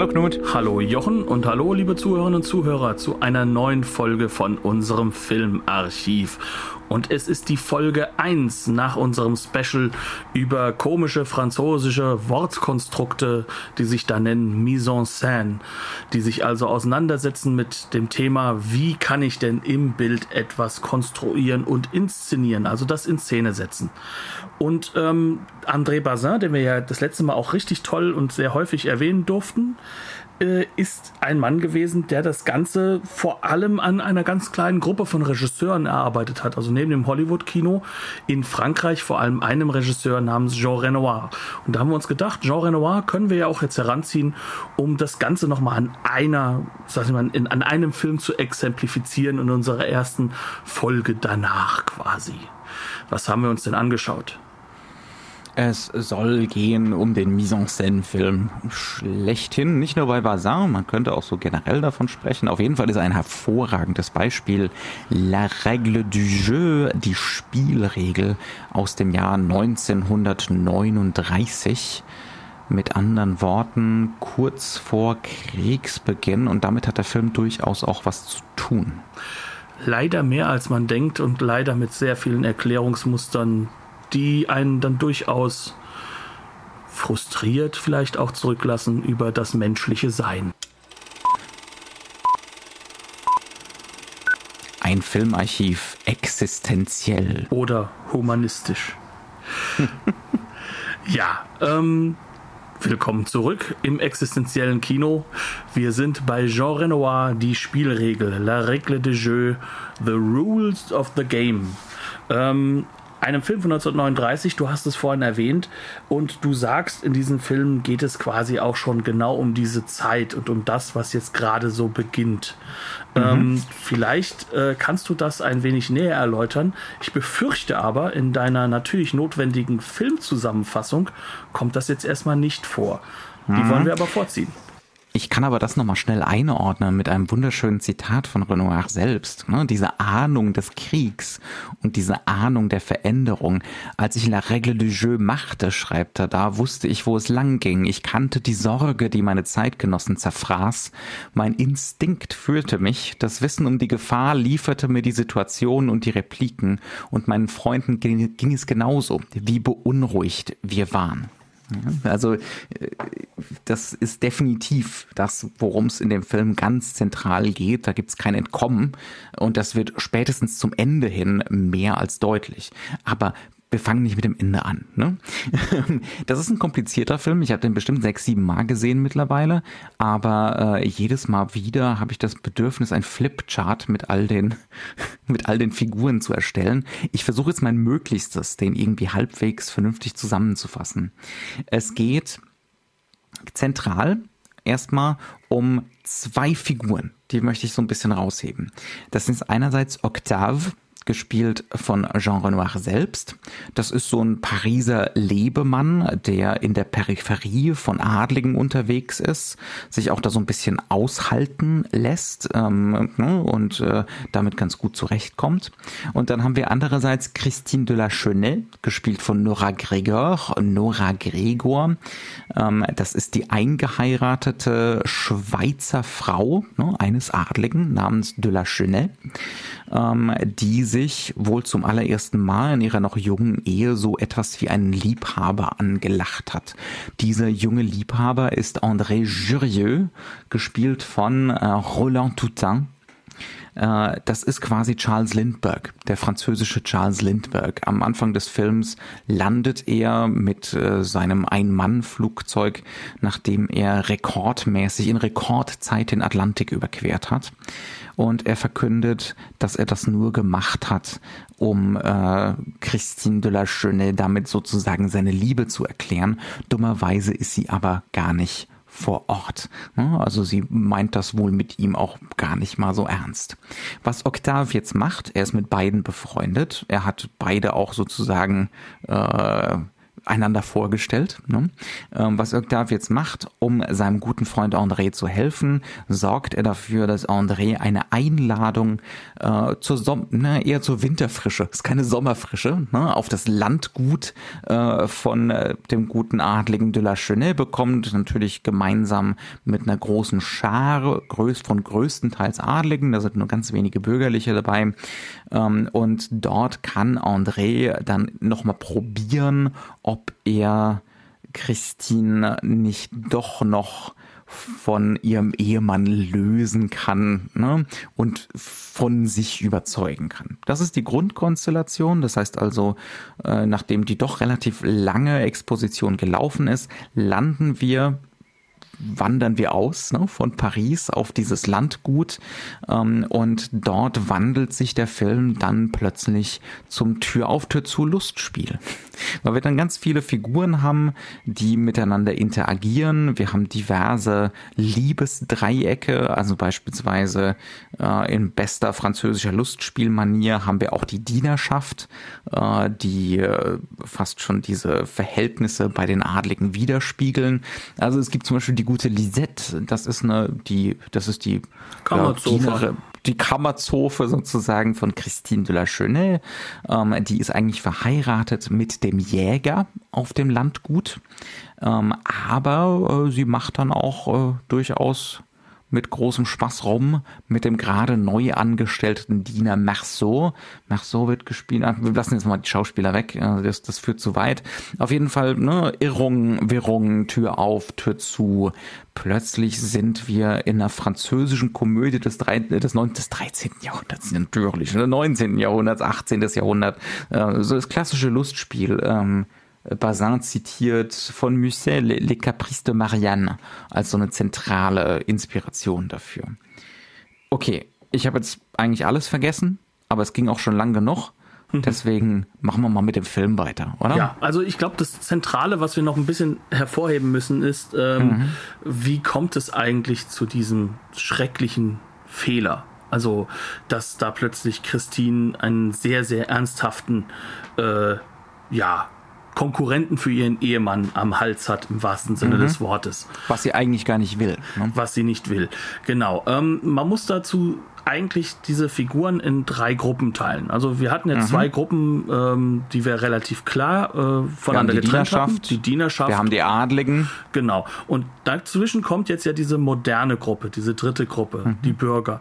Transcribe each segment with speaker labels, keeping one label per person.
Speaker 1: Hallo Knut.
Speaker 2: Hallo Jochen und hallo liebe Zuhörerinnen und Zuhörer zu einer neuen Folge von unserem Filmarchiv. Und es ist die Folge 1 nach unserem Special über komische französische Wortkonstrukte, die sich da nennen Mise en scène, die sich also auseinandersetzen mit dem Thema, wie kann ich denn im Bild etwas konstruieren und inszenieren, also das in Szene setzen. Und ähm, André Bazin, den wir ja das letzte Mal auch richtig toll und sehr häufig erwähnen durften, äh, ist ein Mann gewesen, der das Ganze vor allem an einer ganz kleinen Gruppe von Regisseuren erarbeitet hat. Also neben dem Hollywood-Kino in Frankreich vor allem einem Regisseur namens Jean Renoir. Und da haben wir uns gedacht, Jean Renoir können wir ja auch jetzt heranziehen, um das Ganze nochmal an einer, sag ich mal, in, an einem Film zu exemplifizieren in unserer ersten Folge danach quasi. Was haben wir uns denn angeschaut?
Speaker 1: Es soll gehen um den Mise-en-Scène-Film schlechthin, nicht nur bei Bazin, man könnte auch so generell davon sprechen. Auf jeden Fall ist ein hervorragendes Beispiel. La Règle du Jeu, die Spielregel aus dem Jahr 1939 mit anderen Worten kurz vor Kriegsbeginn und damit hat der Film durchaus auch was zu tun.
Speaker 2: Leider mehr als man denkt und leider mit sehr vielen Erklärungsmustern, die einen dann durchaus frustriert vielleicht auch zurücklassen über das menschliche Sein.
Speaker 1: Ein Filmarchiv existenziell.
Speaker 2: Oder humanistisch. ja, ähm, willkommen zurück im existenziellen Kino. Wir sind bei Jean Renoir, die Spielregel, La Règle de Jeu, The Rules of the Game. Ähm, einem Film von 1939, du hast es vorhin erwähnt, und du sagst, in diesem Film geht es quasi auch schon genau um diese Zeit und um das, was jetzt gerade so beginnt. Mhm. Ähm, vielleicht äh, kannst du das ein wenig näher erläutern. Ich befürchte aber, in deiner natürlich notwendigen Filmzusammenfassung kommt das jetzt erstmal nicht vor. Die mhm. wollen wir aber vorziehen.
Speaker 1: Ich kann aber das nochmal schnell einordnen mit einem wunderschönen Zitat von Renoir selbst. Ne? Diese Ahnung des Kriegs und diese Ahnung der Veränderung. Als ich La Règle du Jeu machte, schreibt er da, wusste ich, wo es lang ging. Ich kannte die Sorge, die meine Zeitgenossen zerfraß. Mein Instinkt führte mich. Das Wissen um die Gefahr lieferte mir die Situation und die Repliken. Und meinen Freunden ging, ging es genauso, wie beunruhigt wir waren. Also äh, das ist definitiv das, worum es in dem Film ganz zentral geht. Da gibt es kein Entkommen und das wird spätestens zum Ende hin mehr als deutlich. Aber wir fangen nicht mit dem Ende an. Ne? Das ist ein komplizierter Film. Ich habe den bestimmt sechs, sieben Mal gesehen mittlerweile. Aber äh, jedes Mal wieder habe ich das Bedürfnis, ein Flipchart mit all den mit all den Figuren zu erstellen. Ich versuche jetzt mein Möglichstes, den irgendwie halbwegs vernünftig zusammenzufassen. Es geht zentral erstmal um zwei Figuren. Die möchte ich so ein bisschen rausheben. Das ist einerseits Octave, gespielt von Jean Renoir selbst. Das ist so ein Pariser Lebemann, der in der Peripherie von Adligen unterwegs ist, sich auch da so ein bisschen aushalten lässt ähm, ne, und äh, damit ganz gut zurechtkommt. Und dann haben wir andererseits Christine de la Chenet, gespielt von Nora Gregor. Nora Gregor, ähm, das ist die eingeheiratete Schweizer Frau ne, eines Adligen namens de la Chenet, ähm, die sich wohl zum allerersten Mal in ihrer noch jungen Ehe so etwas wie einen Liebhaber angelacht hat. Dieser junge Liebhaber ist André Jurieux, gespielt von äh, Roland Toutain äh, das ist quasi Charles Lindbergh, der französische Charles Lindbergh. Am Anfang des Films landet er mit äh, seinem Ein-Mann-Flugzeug, nachdem er rekordmäßig in Rekordzeit den Atlantik überquert hat. Und er verkündet, dass er das nur gemacht hat, um äh, Christine de la Chenet damit sozusagen seine Liebe zu erklären. Dummerweise ist sie aber gar nicht vor Ort. Also sie meint das wohl mit ihm auch gar nicht mal so ernst. Was Octave jetzt macht, er ist mit beiden befreundet. Er hat beide auch sozusagen äh, einander vorgestellt. Ne? Ähm, was Octave jetzt macht, um seinem guten Freund André zu helfen, sorgt er dafür, dass André eine Einladung äh, zur Som ne, eher zur Winterfrische, ist keine Sommerfrische, ne, auf das Landgut äh, von äh, dem guten Adligen de la Chenet bekommt, natürlich gemeinsam mit einer großen Schar größ von größtenteils Adligen, da sind nur ganz wenige Bürgerliche dabei. Ähm, und dort kann André dann nochmal probieren, ob er Christine nicht doch noch von ihrem Ehemann lösen kann ne? und von sich überzeugen kann. Das ist die Grundkonstellation. Das heißt also, äh, nachdem die doch relativ lange Exposition gelaufen ist, landen wir wandern wir aus ne, von Paris auf dieses Landgut ähm, und dort wandelt sich der Film dann plötzlich zum Tür auf Tür zu Lustspiel, weil wir dann ganz viele Figuren haben, die miteinander interagieren. Wir haben diverse Liebesdreiecke, also beispielsweise äh, in bester französischer Lustspielmanier haben wir auch die Dienerschaft, äh, die äh, fast schon diese Verhältnisse bei den Adligen widerspiegeln. Also es gibt zum Beispiel die gute Lisette, das ist eine, die, das ist die
Speaker 2: Kammerzofe.
Speaker 1: Die Kammerzofe sozusagen von Christine de la Chenet. Ähm, die ist eigentlich verheiratet mit dem Jäger auf dem Landgut. Ähm, aber äh, sie macht dann auch äh, durchaus mit großem Spaß rum mit dem gerade neu angestellten Diener Marceau. Marceau wird gespielt, wir lassen jetzt mal die Schauspieler weg, das, das führt zu weit. Auf jeden Fall, ne, Irrungen, Wirrungen, Tür auf, Tür zu. Plötzlich sind wir in einer französischen Komödie des, drei, des, 9, des 13. Jahrhunderts, natürlich, des 19. Jahrhunderts, 18. Jahrhundert, äh, so das klassische Lustspiel. Ähm, Bazin zitiert von Musset Les Caprices de Marianne als so eine zentrale Inspiration dafür. Okay, ich habe jetzt eigentlich alles vergessen, aber es ging auch schon lang genug. Mhm. Deswegen machen wir mal mit dem Film weiter, oder?
Speaker 2: Ja, also ich glaube, das Zentrale, was wir noch ein bisschen hervorheben müssen, ist, ähm, mhm. wie kommt es eigentlich zu diesem schrecklichen Fehler? Also, dass da plötzlich Christine einen sehr, sehr ernsthaften, äh, ja, Konkurrenten für ihren Ehemann am Hals hat, im wahrsten Sinne mhm. des Wortes.
Speaker 1: Was sie eigentlich gar nicht will.
Speaker 2: Ne? Was sie nicht will. Genau. Ähm, man muss dazu eigentlich diese Figuren in drei Gruppen teilen. Also wir hatten jetzt mhm. zwei Gruppen, ähm, die wir relativ klar äh, voneinander
Speaker 1: die
Speaker 2: getrennt
Speaker 1: Dienerschaft,
Speaker 2: hatten. Die Dienerschaft.
Speaker 1: Wir haben die Adligen.
Speaker 2: Genau. Und dazwischen kommt jetzt ja diese moderne Gruppe, diese dritte Gruppe, mhm. die Bürger.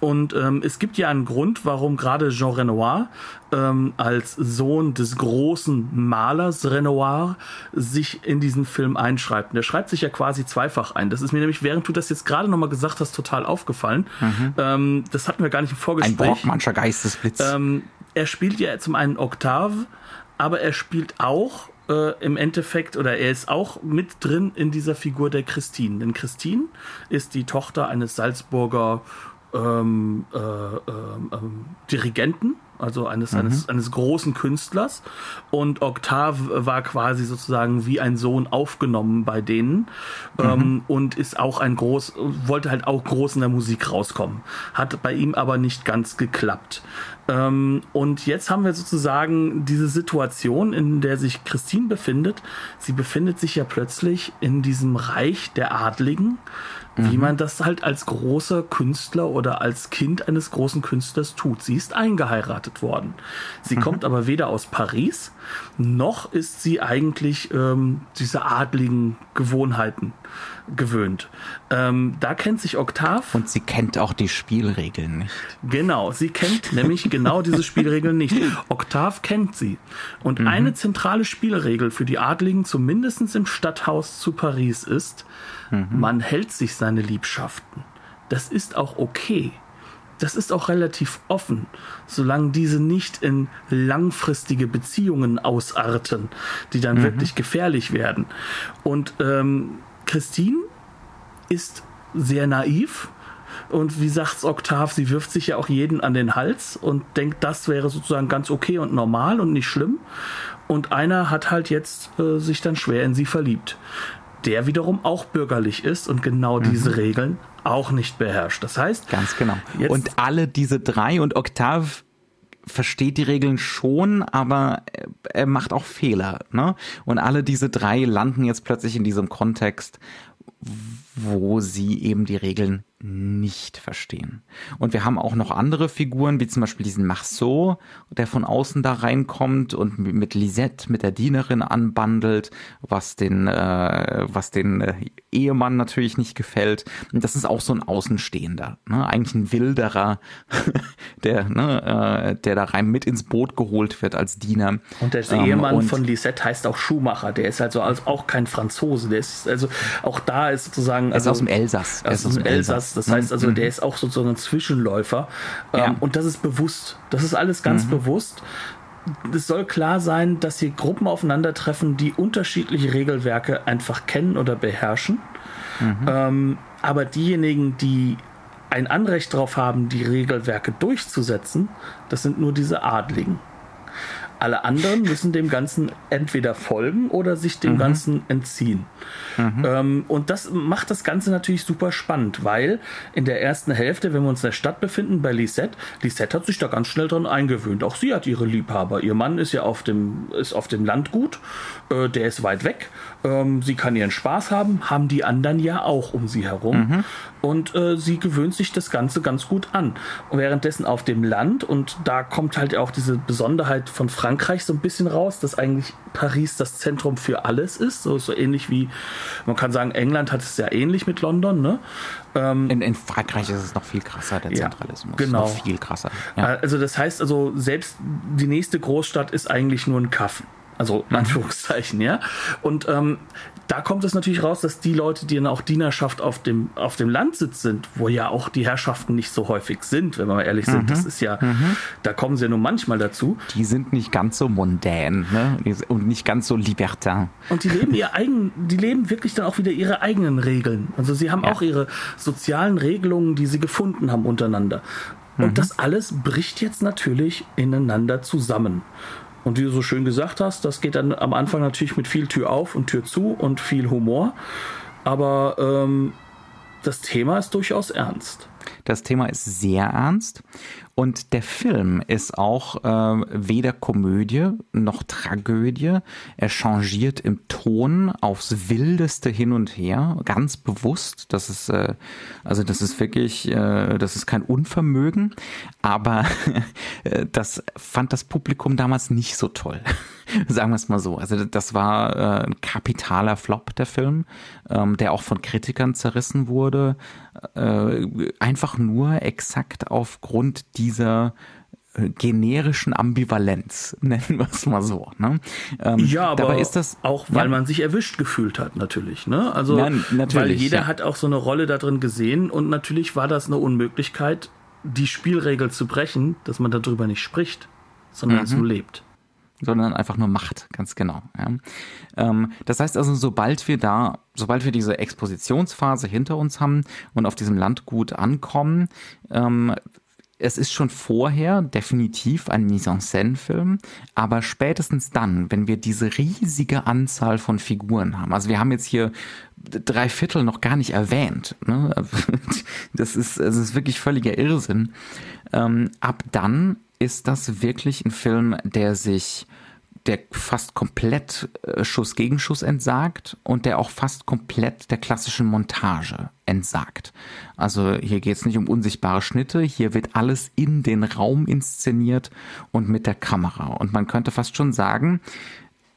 Speaker 2: Und ähm, es gibt ja einen Grund, warum gerade Jean Renoir ähm, als Sohn des großen Malers Renoir sich in diesen Film einschreibt. Und der schreibt sich ja quasi zweifach ein. Das ist mir nämlich, während du das jetzt gerade nochmal gesagt hast, total aufgefallen. Mhm. Ähm, das hatten wir gar nicht im Vorgespräch.
Speaker 1: Ein Brockmannscher Geistesblitz.
Speaker 2: Ähm, er spielt ja zum einen Octave, aber er spielt auch äh, im Endeffekt, oder er ist auch mit drin in dieser Figur der Christine. Denn Christine ist die Tochter eines Salzburger ähm, äh, ähm, ähm, Dirigenten, also eines, mhm. eines, eines großen Künstlers. Und Octave war quasi sozusagen wie ein Sohn aufgenommen bei denen mhm. ähm, und ist auch ein groß, wollte halt auch groß in der Musik rauskommen. Hat bei ihm aber nicht ganz geklappt. Ähm, und jetzt haben wir sozusagen diese Situation, in der sich Christine befindet. Sie befindet sich ja plötzlich in diesem Reich der Adligen wie mhm. man das halt als großer Künstler oder als Kind eines großen Künstlers tut. Sie ist eingeheiratet worden. Sie mhm. kommt aber weder aus Paris, noch ist sie eigentlich ähm, diese adligen Gewohnheiten gewöhnt. Ähm, da kennt sich Oktav.
Speaker 1: Und sie kennt auch die Spielregeln nicht.
Speaker 2: Genau, sie kennt nämlich genau diese Spielregeln nicht. Oktav kennt sie. Und mhm. eine zentrale Spielregel für die Adligen, zumindest im Stadthaus zu Paris, ist, mhm. man hält sich seine Liebschaften. Das ist auch okay. Das ist auch relativ offen, solange diese nicht in langfristige Beziehungen ausarten, die dann mhm. wirklich gefährlich werden. Und ähm, Christine ist sehr naiv. Und wie sagt's Octave, sie wirft sich ja auch jeden an den Hals und denkt, das wäre sozusagen ganz okay und normal und nicht schlimm. Und einer hat halt jetzt äh, sich dann schwer in sie verliebt. der wiederum auch bürgerlich ist und genau mhm. diese Regeln auch nicht beherrscht. Das heißt.
Speaker 1: Ganz genau. Und alle diese drei und Octave versteht die Regeln schon, aber er macht auch Fehler. Ne? Und alle diese drei landen jetzt plötzlich in diesem Kontext, wo sie eben die Regeln nicht verstehen. Und wir haben auch noch andere Figuren, wie zum Beispiel diesen Marceau, der von außen da reinkommt und mit Lisette, mit der Dienerin anbandelt, was den, äh, was den äh, Ehemann natürlich nicht gefällt. Und das ist auch so ein Außenstehender, ne? eigentlich ein Wilderer, der, ne, äh, der da rein mit ins Boot geholt wird als Diener.
Speaker 2: Und der ähm, Ehemann von Lisette heißt auch Schuhmacher. Der ist also auch kein Franzose. Der ist also auch da ist sozusagen.
Speaker 1: Er ist
Speaker 2: also,
Speaker 1: aus dem Elsass.
Speaker 2: Er ist aus dem Elsass. Das heißt also, mhm. der ist auch sozusagen ein Zwischenläufer. Ja. Ähm, und das ist bewusst. Das ist alles ganz mhm. bewusst. Es soll klar sein, dass hier Gruppen aufeinandertreffen, die unterschiedliche Regelwerke einfach kennen oder beherrschen. Mhm. Ähm, aber diejenigen, die ein Anrecht darauf haben, die Regelwerke durchzusetzen, das sind nur diese Adligen. Alle anderen müssen dem Ganzen entweder folgen oder sich dem mhm. Ganzen entziehen. Mhm. Ähm, und das macht das Ganze natürlich super spannend, weil in der ersten Hälfte, wenn wir uns in der Stadt befinden, bei Lisette, Lisette hat sich da ganz schnell dran eingewöhnt. Auch sie hat ihre Liebhaber. Ihr Mann ist ja auf dem, ist auf dem Landgut, äh, der ist weit weg. Ähm, sie kann ihren Spaß haben, haben die anderen ja auch um sie herum. Mhm. Und äh, sie gewöhnt sich das Ganze ganz gut an. Und währenddessen auf dem Land, und da kommt halt auch diese Besonderheit von Frankreich so ein bisschen raus, dass eigentlich Paris das Zentrum für alles ist. So, so ähnlich wie, man kann sagen, England hat es ja ähnlich mit London, ne?
Speaker 1: Ähm, in, in, Frankreich ist es noch viel krasser, der Zentralismus.
Speaker 2: Ja, genau.
Speaker 1: Noch viel krasser.
Speaker 2: Ja. Also das heißt also, selbst die nächste Großstadt ist eigentlich nur ein Kaff. Also in mhm. Anführungszeichen, ja. Und ähm, da kommt es natürlich raus, dass die Leute, die dann auch Dienerschaft auf dem, auf dem Landsitz sind, wo ja auch die Herrschaften nicht so häufig sind, wenn wir mal ehrlich sind, mhm. das ist ja, mhm. da kommen sie ja nur manchmal dazu.
Speaker 1: Die sind nicht ganz so mondän ne? und nicht ganz so libertin.
Speaker 2: Und die leben ihr eigen, die leben wirklich dann auch wieder ihre eigenen Regeln. Also sie haben ja. auch ihre sozialen Regelungen, die sie gefunden haben untereinander. Und mhm. das alles bricht jetzt natürlich ineinander zusammen. Und wie du so schön gesagt hast, das geht dann am Anfang natürlich mit viel Tür auf und Tür zu und viel Humor. Aber ähm, das Thema ist durchaus ernst.
Speaker 1: Das Thema ist sehr ernst und der Film ist auch äh, weder Komödie noch Tragödie. Er changiert im Ton aufs Wildeste hin und her, ganz bewusst. Das ist äh, also das ist wirklich, äh, das ist kein Unvermögen, aber das fand das Publikum damals nicht so toll. Sagen wir es mal so. Also das war äh, ein kapitaler Flop der Film, ähm, der auch von Kritikern zerrissen wurde, äh, einfach nur exakt aufgrund dieser äh, generischen Ambivalenz, nennen wir es mal so. Ne?
Speaker 2: Ähm, ja, aber dabei ist das auch, weil ja. man sich erwischt gefühlt hat, natürlich. Ne? Also, ja, natürlich, weil jeder ja. hat auch so eine Rolle da drin gesehen und natürlich war das eine Unmöglichkeit, die Spielregel zu brechen, dass man darüber nicht spricht, sondern mhm. so lebt
Speaker 1: sondern einfach nur Macht, ganz genau. Ja. Ähm, das heißt also, sobald wir da, sobald wir diese Expositionsphase hinter uns haben und auf diesem Landgut ankommen, ähm, es ist schon vorher definitiv ein Mise-en-Scène-Film, aber spätestens dann, wenn wir diese riesige Anzahl von Figuren haben, also wir haben jetzt hier drei Viertel noch gar nicht erwähnt, ne? das ist, das ist wirklich völliger Irrsinn. Ähm, ab dann ist das wirklich ein Film, der sich der fast komplett äh, Schuss gegen Schuss entsagt und der auch fast komplett der klassischen Montage entsagt. Also hier geht es nicht um unsichtbare Schnitte, hier wird alles in den Raum inszeniert und mit der Kamera. Und man könnte fast schon sagen,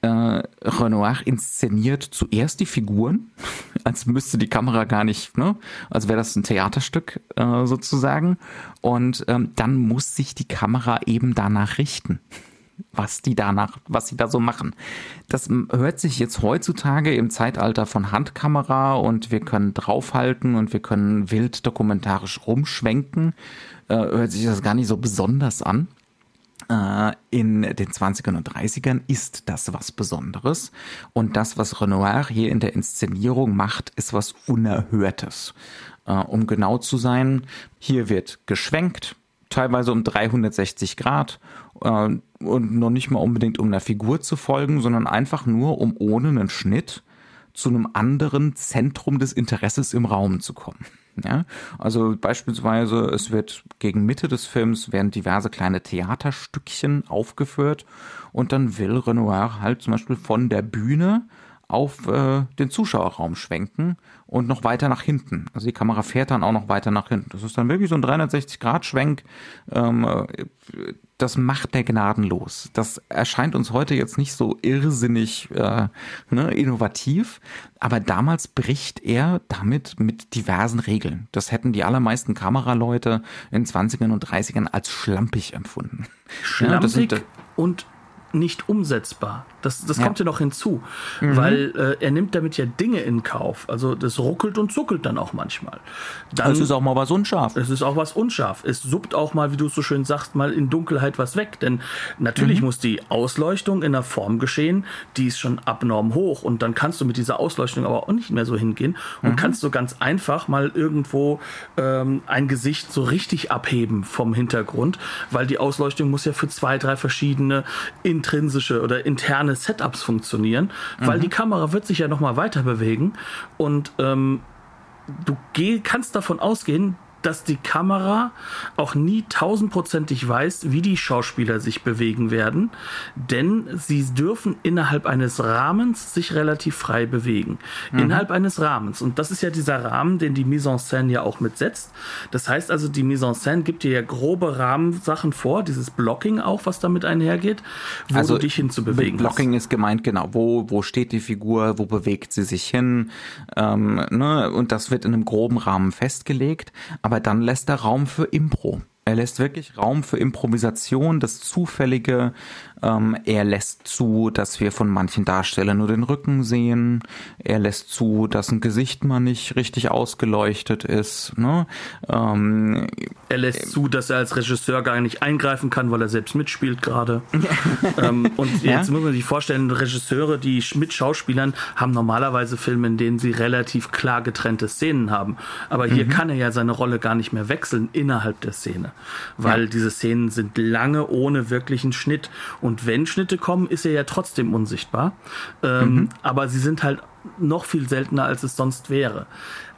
Speaker 1: äh, Renoir inszeniert zuerst die Figuren, als müsste die Kamera gar nicht, ne, als wäre das ein Theaterstück äh, sozusagen. Und ähm, dann muss sich die Kamera eben danach richten was die danach, was sie da so machen. Das hört sich jetzt heutzutage im Zeitalter von Handkamera und wir können draufhalten und wir können wild dokumentarisch rumschwenken, äh, hört sich das gar nicht so besonders an. Äh, in den 20ern und 30ern ist das was Besonderes. Und das, was Renoir hier in der Inszenierung macht, ist was Unerhörtes. Äh, um genau zu sein, hier wird geschwenkt, teilweise um 360 Grad äh, und noch nicht mal unbedingt um einer Figur zu folgen, sondern einfach nur um ohne einen Schnitt zu einem anderen Zentrum des Interesses im Raum zu kommen. Ja, also beispielsweise, es wird gegen Mitte des Films werden diverse kleine Theaterstückchen aufgeführt und dann will Renoir halt zum Beispiel von der Bühne auf äh, den Zuschauerraum schwenken und noch weiter nach hinten. Also die Kamera fährt dann auch noch weiter nach hinten. Das ist dann wirklich so ein 360-Grad-Schwenk. Ähm, äh, das macht der gnadenlos. Das erscheint uns heute jetzt nicht so irrsinnig äh, ne, innovativ, aber damals bricht er damit mit diversen Regeln. Das hätten die allermeisten Kameraleute in 20ern und 30ern als schlampig empfunden.
Speaker 2: Schlampig ja, und nicht umsetzbar. Das, das ja. kommt ja noch hinzu, mhm. weil äh, er nimmt damit ja Dinge in Kauf. Also das ruckelt und zuckelt dann auch manchmal.
Speaker 1: Dann, es ist auch mal was unscharf.
Speaker 2: Es ist auch was unscharf. Es suppt auch mal, wie du so schön sagst, mal in Dunkelheit was weg. Denn natürlich mhm. muss die Ausleuchtung in einer Form geschehen, die ist schon abnorm hoch. Und dann kannst du mit dieser Ausleuchtung aber auch nicht mehr so hingehen und mhm. kannst so ganz einfach mal irgendwo ähm, ein Gesicht so richtig abheben vom Hintergrund, weil die Ausleuchtung muss ja für zwei, drei verschiedene intrinsische oder interne Setups funktionieren, weil mhm. die Kamera wird sich ja nochmal weiter bewegen und ähm, du geh, kannst davon ausgehen, dass die Kamera auch nie tausendprozentig weiß, wie die Schauspieler sich bewegen werden, denn sie dürfen innerhalb eines Rahmens sich relativ frei bewegen. Mhm. Innerhalb eines Rahmens. Und das ist ja dieser Rahmen, den die Mise en scène ja auch mitsetzt. Das heißt also, die Mise en scène gibt dir ja grobe Rahmensachen vor, dieses Blocking auch, was damit einhergeht, wo also, du dich hinzubewegen
Speaker 1: Blocking hast. ist gemeint, genau. Wo, wo steht die Figur, wo bewegt sie sich hin? Ähm, ne? Und das wird in einem groben Rahmen festgelegt. Aber aber dann lässt er Raum für Impro. Er lässt wirklich Raum für Improvisation, das Zufällige, ähm, er lässt zu, dass wir von manchen Darstellern nur den Rücken sehen. Er lässt zu, dass ein Gesicht mal nicht richtig ausgeleuchtet ist. Ne? Ähm,
Speaker 2: er lässt zu, dass er als Regisseur gar nicht eingreifen kann, weil er selbst mitspielt gerade. ähm, und jetzt ja? muss man sich vorstellen, Regisseure, die mit Schauspielern haben normalerweise Filme, in denen sie relativ klar getrennte Szenen haben. Aber hier mhm. kann er ja seine Rolle gar nicht mehr wechseln innerhalb der Szene, weil ja. diese Szenen sind lange ohne wirklichen Schnitt und und wenn Schnitte kommen, ist er ja trotzdem unsichtbar. Ähm, mhm. Aber sie sind halt noch viel seltener, als es sonst wäre.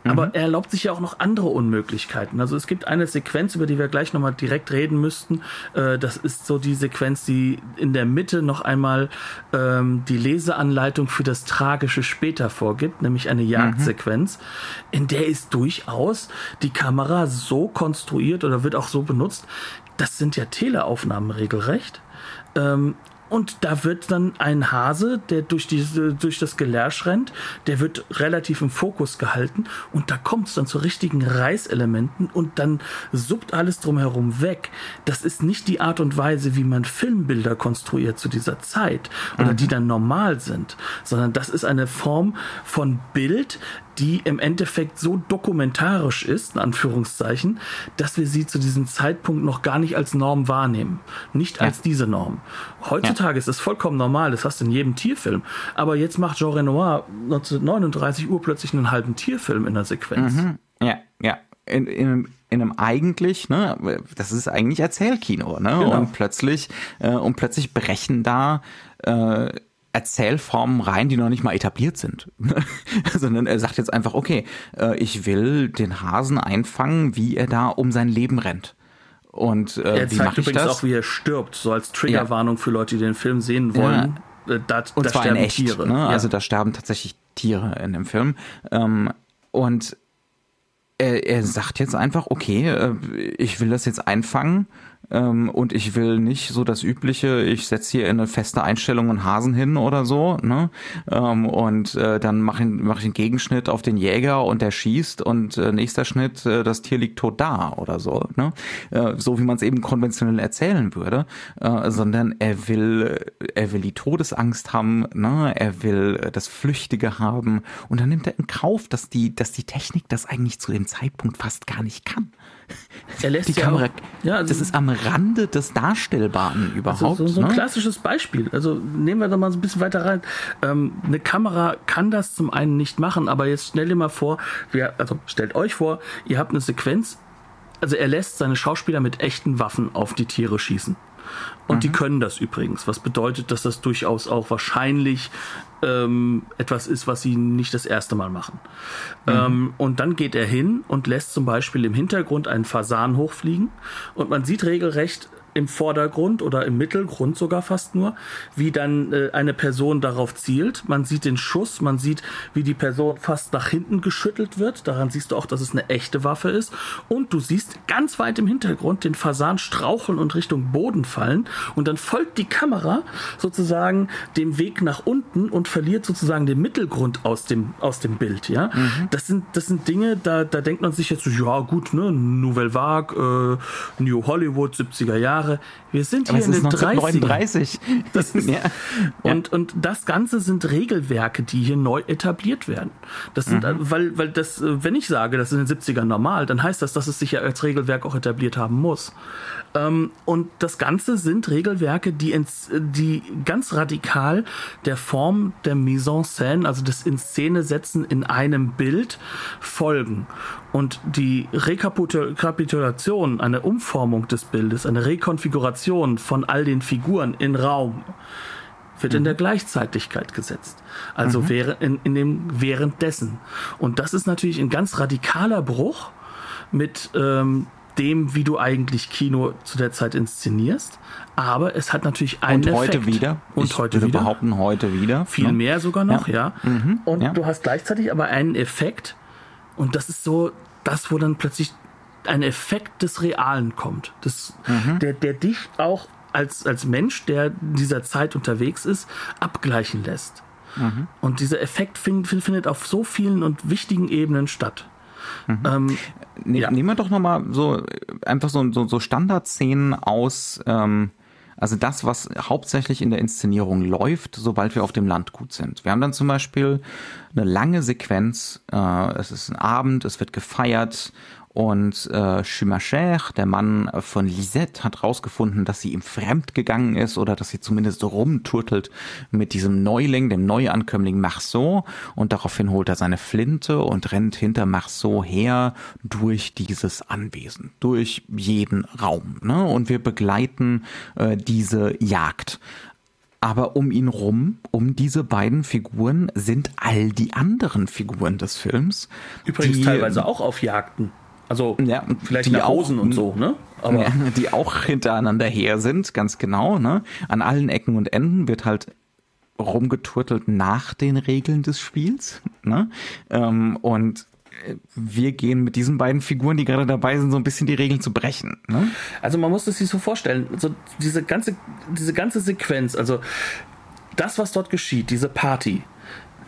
Speaker 2: Aber mhm. er erlaubt sich ja auch noch andere Unmöglichkeiten. Also es gibt eine Sequenz, über die wir gleich nochmal direkt reden müssten. Äh, das ist so die Sequenz, die in der Mitte noch einmal ähm, die Leseanleitung für das Tragische später vorgibt, nämlich eine Jagdsequenz, mhm. in der ist durchaus die Kamera so konstruiert oder wird auch so benutzt. Das sind ja Teleaufnahmen regelrecht. Ähm, und da wird dann ein Hase, der durch, diese, durch das Gelärsch rennt, der wird relativ im Fokus gehalten und da kommt es dann zu richtigen Reißelementen und dann suppt alles drumherum weg. Das ist nicht die Art und Weise, wie man Filmbilder konstruiert zu dieser Zeit oder mhm. die dann normal sind, sondern das ist eine Form von Bild, die im Endeffekt so dokumentarisch ist, in Anführungszeichen, dass wir sie zu diesem Zeitpunkt noch gar nicht als Norm wahrnehmen. Nicht ja. als diese Norm. Heutzutage ja. ist es vollkommen normal, das hast du in jedem Tierfilm. Aber jetzt macht Jean Renoir 1939 Uhr plötzlich einen halben Tierfilm in der Sequenz.
Speaker 1: Mhm. Ja, ja. In, in, in einem eigentlich, ne, das ist eigentlich Erzählkino, ne? Genau. Und plötzlich, äh, und plötzlich brechen da äh, Erzählformen rein, die noch nicht mal etabliert sind. Sondern er sagt jetzt einfach, okay, äh, ich will den Hasen einfangen, wie er da um sein Leben rennt. Und äh,
Speaker 2: er
Speaker 1: mache
Speaker 2: ich das? auch, wie er stirbt, so als Triggerwarnung ja. für Leute, die den Film sehen wollen. Ja. Äh, da,
Speaker 1: und da zwar sterben in echt, Tiere. Ne? Ja. Also da sterben tatsächlich Tiere in dem Film. Ähm, und er, er sagt jetzt einfach, okay, äh, ich will das jetzt einfangen ähm, und ich will nicht so das übliche, ich setze hier in eine feste Einstellung einen Hasen hin oder so, ne? Ähm, und äh, dann mache ich, mach ich einen Gegenschnitt auf den Jäger und der schießt und äh, nächster Schnitt, äh, das Tier liegt tot da oder so, ne? Äh, so wie man es eben konventionell erzählen würde, äh, sondern er will, er will die Todesangst haben, ne? Er will das Flüchtige haben und dann nimmt er in Kauf, dass die, dass die Technik das eigentlich zu dem Zeitpunkt fast gar nicht kann.
Speaker 2: Er lässt
Speaker 1: die Kamera,
Speaker 2: auch,
Speaker 1: ja, also, das ist am Rande des Darstellbaren überhaupt.
Speaker 2: Also so, so ein ne? klassisches Beispiel. Also nehmen wir da mal so ein bisschen weiter rein. Ähm, eine Kamera kann das zum einen nicht machen, aber jetzt stell dir mal vor, wir, also stellt euch vor, ihr habt eine Sequenz also er lässt seine Schauspieler mit echten Waffen auf die Tiere schießen. Und mhm. die können das übrigens, was bedeutet, dass das durchaus auch wahrscheinlich ähm, etwas ist, was sie nicht das erste Mal machen. Mhm. Ähm, und dann geht er hin und lässt zum Beispiel im Hintergrund einen Fasan hochfliegen und man sieht regelrecht im Vordergrund oder im Mittelgrund sogar fast nur, wie dann äh, eine Person darauf zielt. Man sieht den Schuss, man sieht, wie die Person fast nach hinten geschüttelt wird. Daran siehst du auch, dass es eine echte Waffe ist. Und du siehst ganz weit im Hintergrund den Fasan straucheln und Richtung Boden fallen. Und dann folgt die Kamera sozusagen dem Weg nach unten und verliert sozusagen den Mittelgrund aus dem, aus dem Bild. Ja, mhm. das sind, das sind Dinge, da, da denkt man sich jetzt so, ja gut, ne, Nouvelle Vague, äh, New Hollywood, 70er Jahre Jahre. Wir sind hier in den
Speaker 1: 1939.
Speaker 2: Das ist, ja. Und, und das Ganze sind Regelwerke, die hier neu etabliert werden. Das sind, mhm. weil, weil das, wenn ich sage, das ist in den 70ern normal, dann heißt das, dass es sich ja als Regelwerk auch etabliert haben muss. Ähm, und das Ganze sind Regelwerke, die, ins, die ganz radikal der Form der Mise en scène, also des in Szene setzen in einem Bild folgen. Und die Rekapitulation, eine Umformung des Bildes, eine Rekonfiguration von all den Figuren in Raum, wird mhm. in der Gleichzeitigkeit gesetzt. Also mhm. wäre in, in dem währenddessen. Und das ist natürlich ein ganz radikaler Bruch mit ähm, dem, wie du eigentlich Kino zu der Zeit inszenierst. Aber es hat natürlich einen
Speaker 1: Und heute
Speaker 2: Effekt.
Speaker 1: wieder.
Speaker 2: Und
Speaker 1: ich
Speaker 2: heute wieder.
Speaker 1: behaupten, heute wieder.
Speaker 2: Viel
Speaker 1: ne?
Speaker 2: mehr sogar noch, ja.
Speaker 1: ja. Mhm.
Speaker 2: Und
Speaker 1: ja.
Speaker 2: du hast gleichzeitig aber einen Effekt. Und das ist so das, wo dann plötzlich ein Effekt des Realen kommt. Das, mhm. der, der dich auch als, als Mensch, der in dieser Zeit unterwegs ist, abgleichen lässt. Mhm. Und dieser Effekt find, findet auf so vielen und wichtigen Ebenen statt.
Speaker 1: Mhm. Ähm, ne, ja. Nehmen wir doch nochmal so einfach so, so, so Standardszenen aus, ähm, also das, was hauptsächlich in der Inszenierung läuft, sobald wir auf dem Landgut sind. Wir haben dann zum Beispiel eine lange Sequenz, äh, es ist ein Abend, es wird gefeiert und äh, Chumacher, der Mann von Lisette, hat rausgefunden, dass sie ihm fremd gegangen ist oder dass sie zumindest rumturtelt mit diesem Neuling, dem Neuankömmling Marceau. Und daraufhin holt er seine Flinte und rennt hinter Marceau her durch dieses Anwesen, durch jeden Raum. Ne? Und wir begleiten äh, diese Jagd. Aber um ihn rum, um diese beiden Figuren, sind all die anderen Figuren des Films.
Speaker 2: Übrigens
Speaker 1: die,
Speaker 2: teilweise auch auf Jagden. Also
Speaker 1: ja,
Speaker 2: vielleicht die Hosen und so, ne?
Speaker 1: Aber ja, die auch hintereinander her sind, ganz genau, ne? An allen Ecken und Enden wird halt rumgeturtelt nach den Regeln des Spiels, ne? Ähm, und wir gehen mit diesen beiden Figuren, die gerade dabei sind, so ein bisschen die Regeln zu brechen. Ne?
Speaker 2: Also man muss es sich so vorstellen, so diese ganze, diese ganze Sequenz, also das, was dort geschieht, diese Party,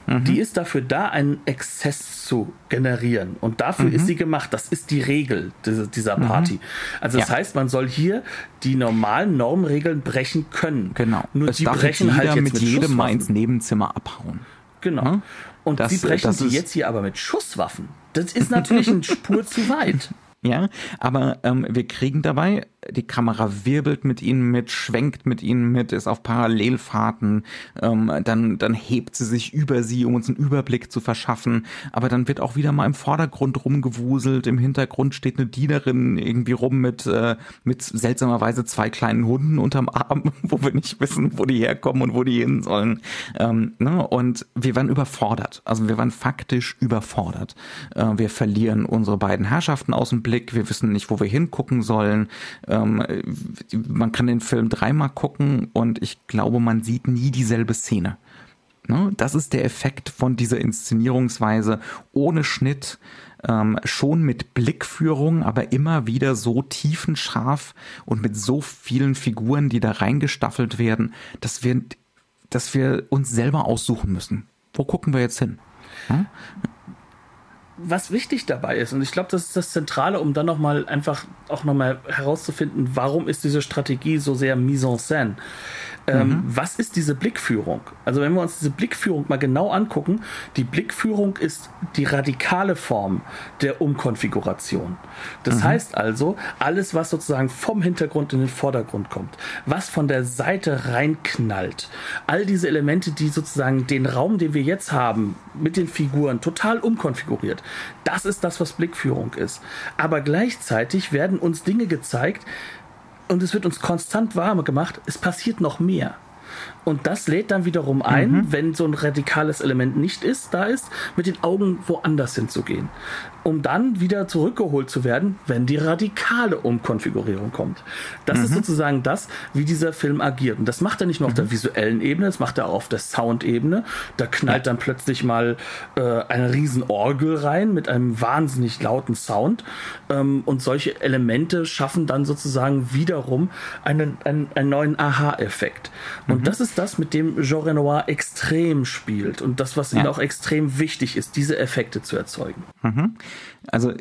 Speaker 2: Mhm. Die ist dafür da, einen Exzess zu generieren. Und dafür mhm. ist sie gemacht. Das ist die Regel dieser mhm. Party. Mhm. Also das ja. heißt, man soll hier die normalen Normregeln brechen können.
Speaker 1: Genau.
Speaker 2: Nur es die brechen halt jetzt
Speaker 1: mit, mit jedem mal ins Nebenzimmer abhauen.
Speaker 2: Genau. Und das, sie brechen sie jetzt hier aber mit Schusswaffen. Das ist natürlich eine Spur zu weit.
Speaker 1: Ja, aber ähm, wir kriegen dabei die Kamera wirbelt mit ihnen mit, schwenkt mit ihnen mit, ist auf Parallelfahrten, ähm, dann, dann hebt sie sich über sie, um uns einen Überblick zu verschaffen. Aber dann wird auch wieder mal im Vordergrund rumgewuselt, im Hintergrund steht eine Dienerin irgendwie rum mit, äh, mit seltsamerweise zwei kleinen Hunden unterm Arm, wo wir nicht wissen, wo die herkommen und wo die hin sollen. Ähm, ne? Und wir waren überfordert. Also wir waren faktisch überfordert. Äh, wir verlieren unsere beiden Herrschaften aus dem Blick, wir wissen nicht, wo wir hingucken sollen. Ähm, man kann den Film dreimal gucken und ich glaube, man sieht nie dieselbe Szene. Ne? Das ist der Effekt von dieser Inszenierungsweise ohne Schnitt, ähm, schon mit Blickführung, aber immer wieder so tiefenscharf und mit so vielen Figuren, die da reingestaffelt werden, dass wir, dass wir uns selber aussuchen müssen. Wo gucken wir jetzt hin? Hm?
Speaker 2: Was wichtig dabei ist, und ich glaube, das ist das Zentrale, um dann nochmal einfach auch nochmal herauszufinden, warum ist diese Strategie so sehr mise en scène. Ähm, mhm. Was ist diese Blickführung? Also wenn wir uns diese Blickführung mal genau angucken, die Blickführung ist die radikale Form der Umkonfiguration. Das mhm. heißt also, alles, was sozusagen vom Hintergrund in den Vordergrund kommt, was von der Seite reinknallt, all diese Elemente, die sozusagen den Raum, den wir jetzt haben, mit den Figuren total umkonfiguriert, das ist das, was Blickführung ist. Aber gleichzeitig werden uns Dinge gezeigt, und es wird uns konstant warm gemacht, es passiert noch mehr. Und das lädt dann wiederum ein, mhm. wenn so ein radikales Element nicht ist, da ist, mit den Augen woanders hinzugehen. Um dann wieder zurückgeholt zu werden, wenn die radikale Umkonfigurierung kommt. Das mhm. ist sozusagen das, wie dieser Film agiert. Und das macht er nicht nur mhm. auf der mhm. visuellen Ebene, das macht er auch auf der Soundebene. Da knallt ja. dann plötzlich mal äh, eine riesen Orgel rein mit einem wahnsinnig lauten Sound. Ähm, und solche Elemente schaffen dann sozusagen wiederum einen, einen, einen neuen Aha-Effekt. Und mhm. das ist das, mit dem Jean Renoir extrem spielt und das, was ja. ihm auch extrem wichtig ist, diese Effekte zu erzeugen.
Speaker 1: Mhm. Also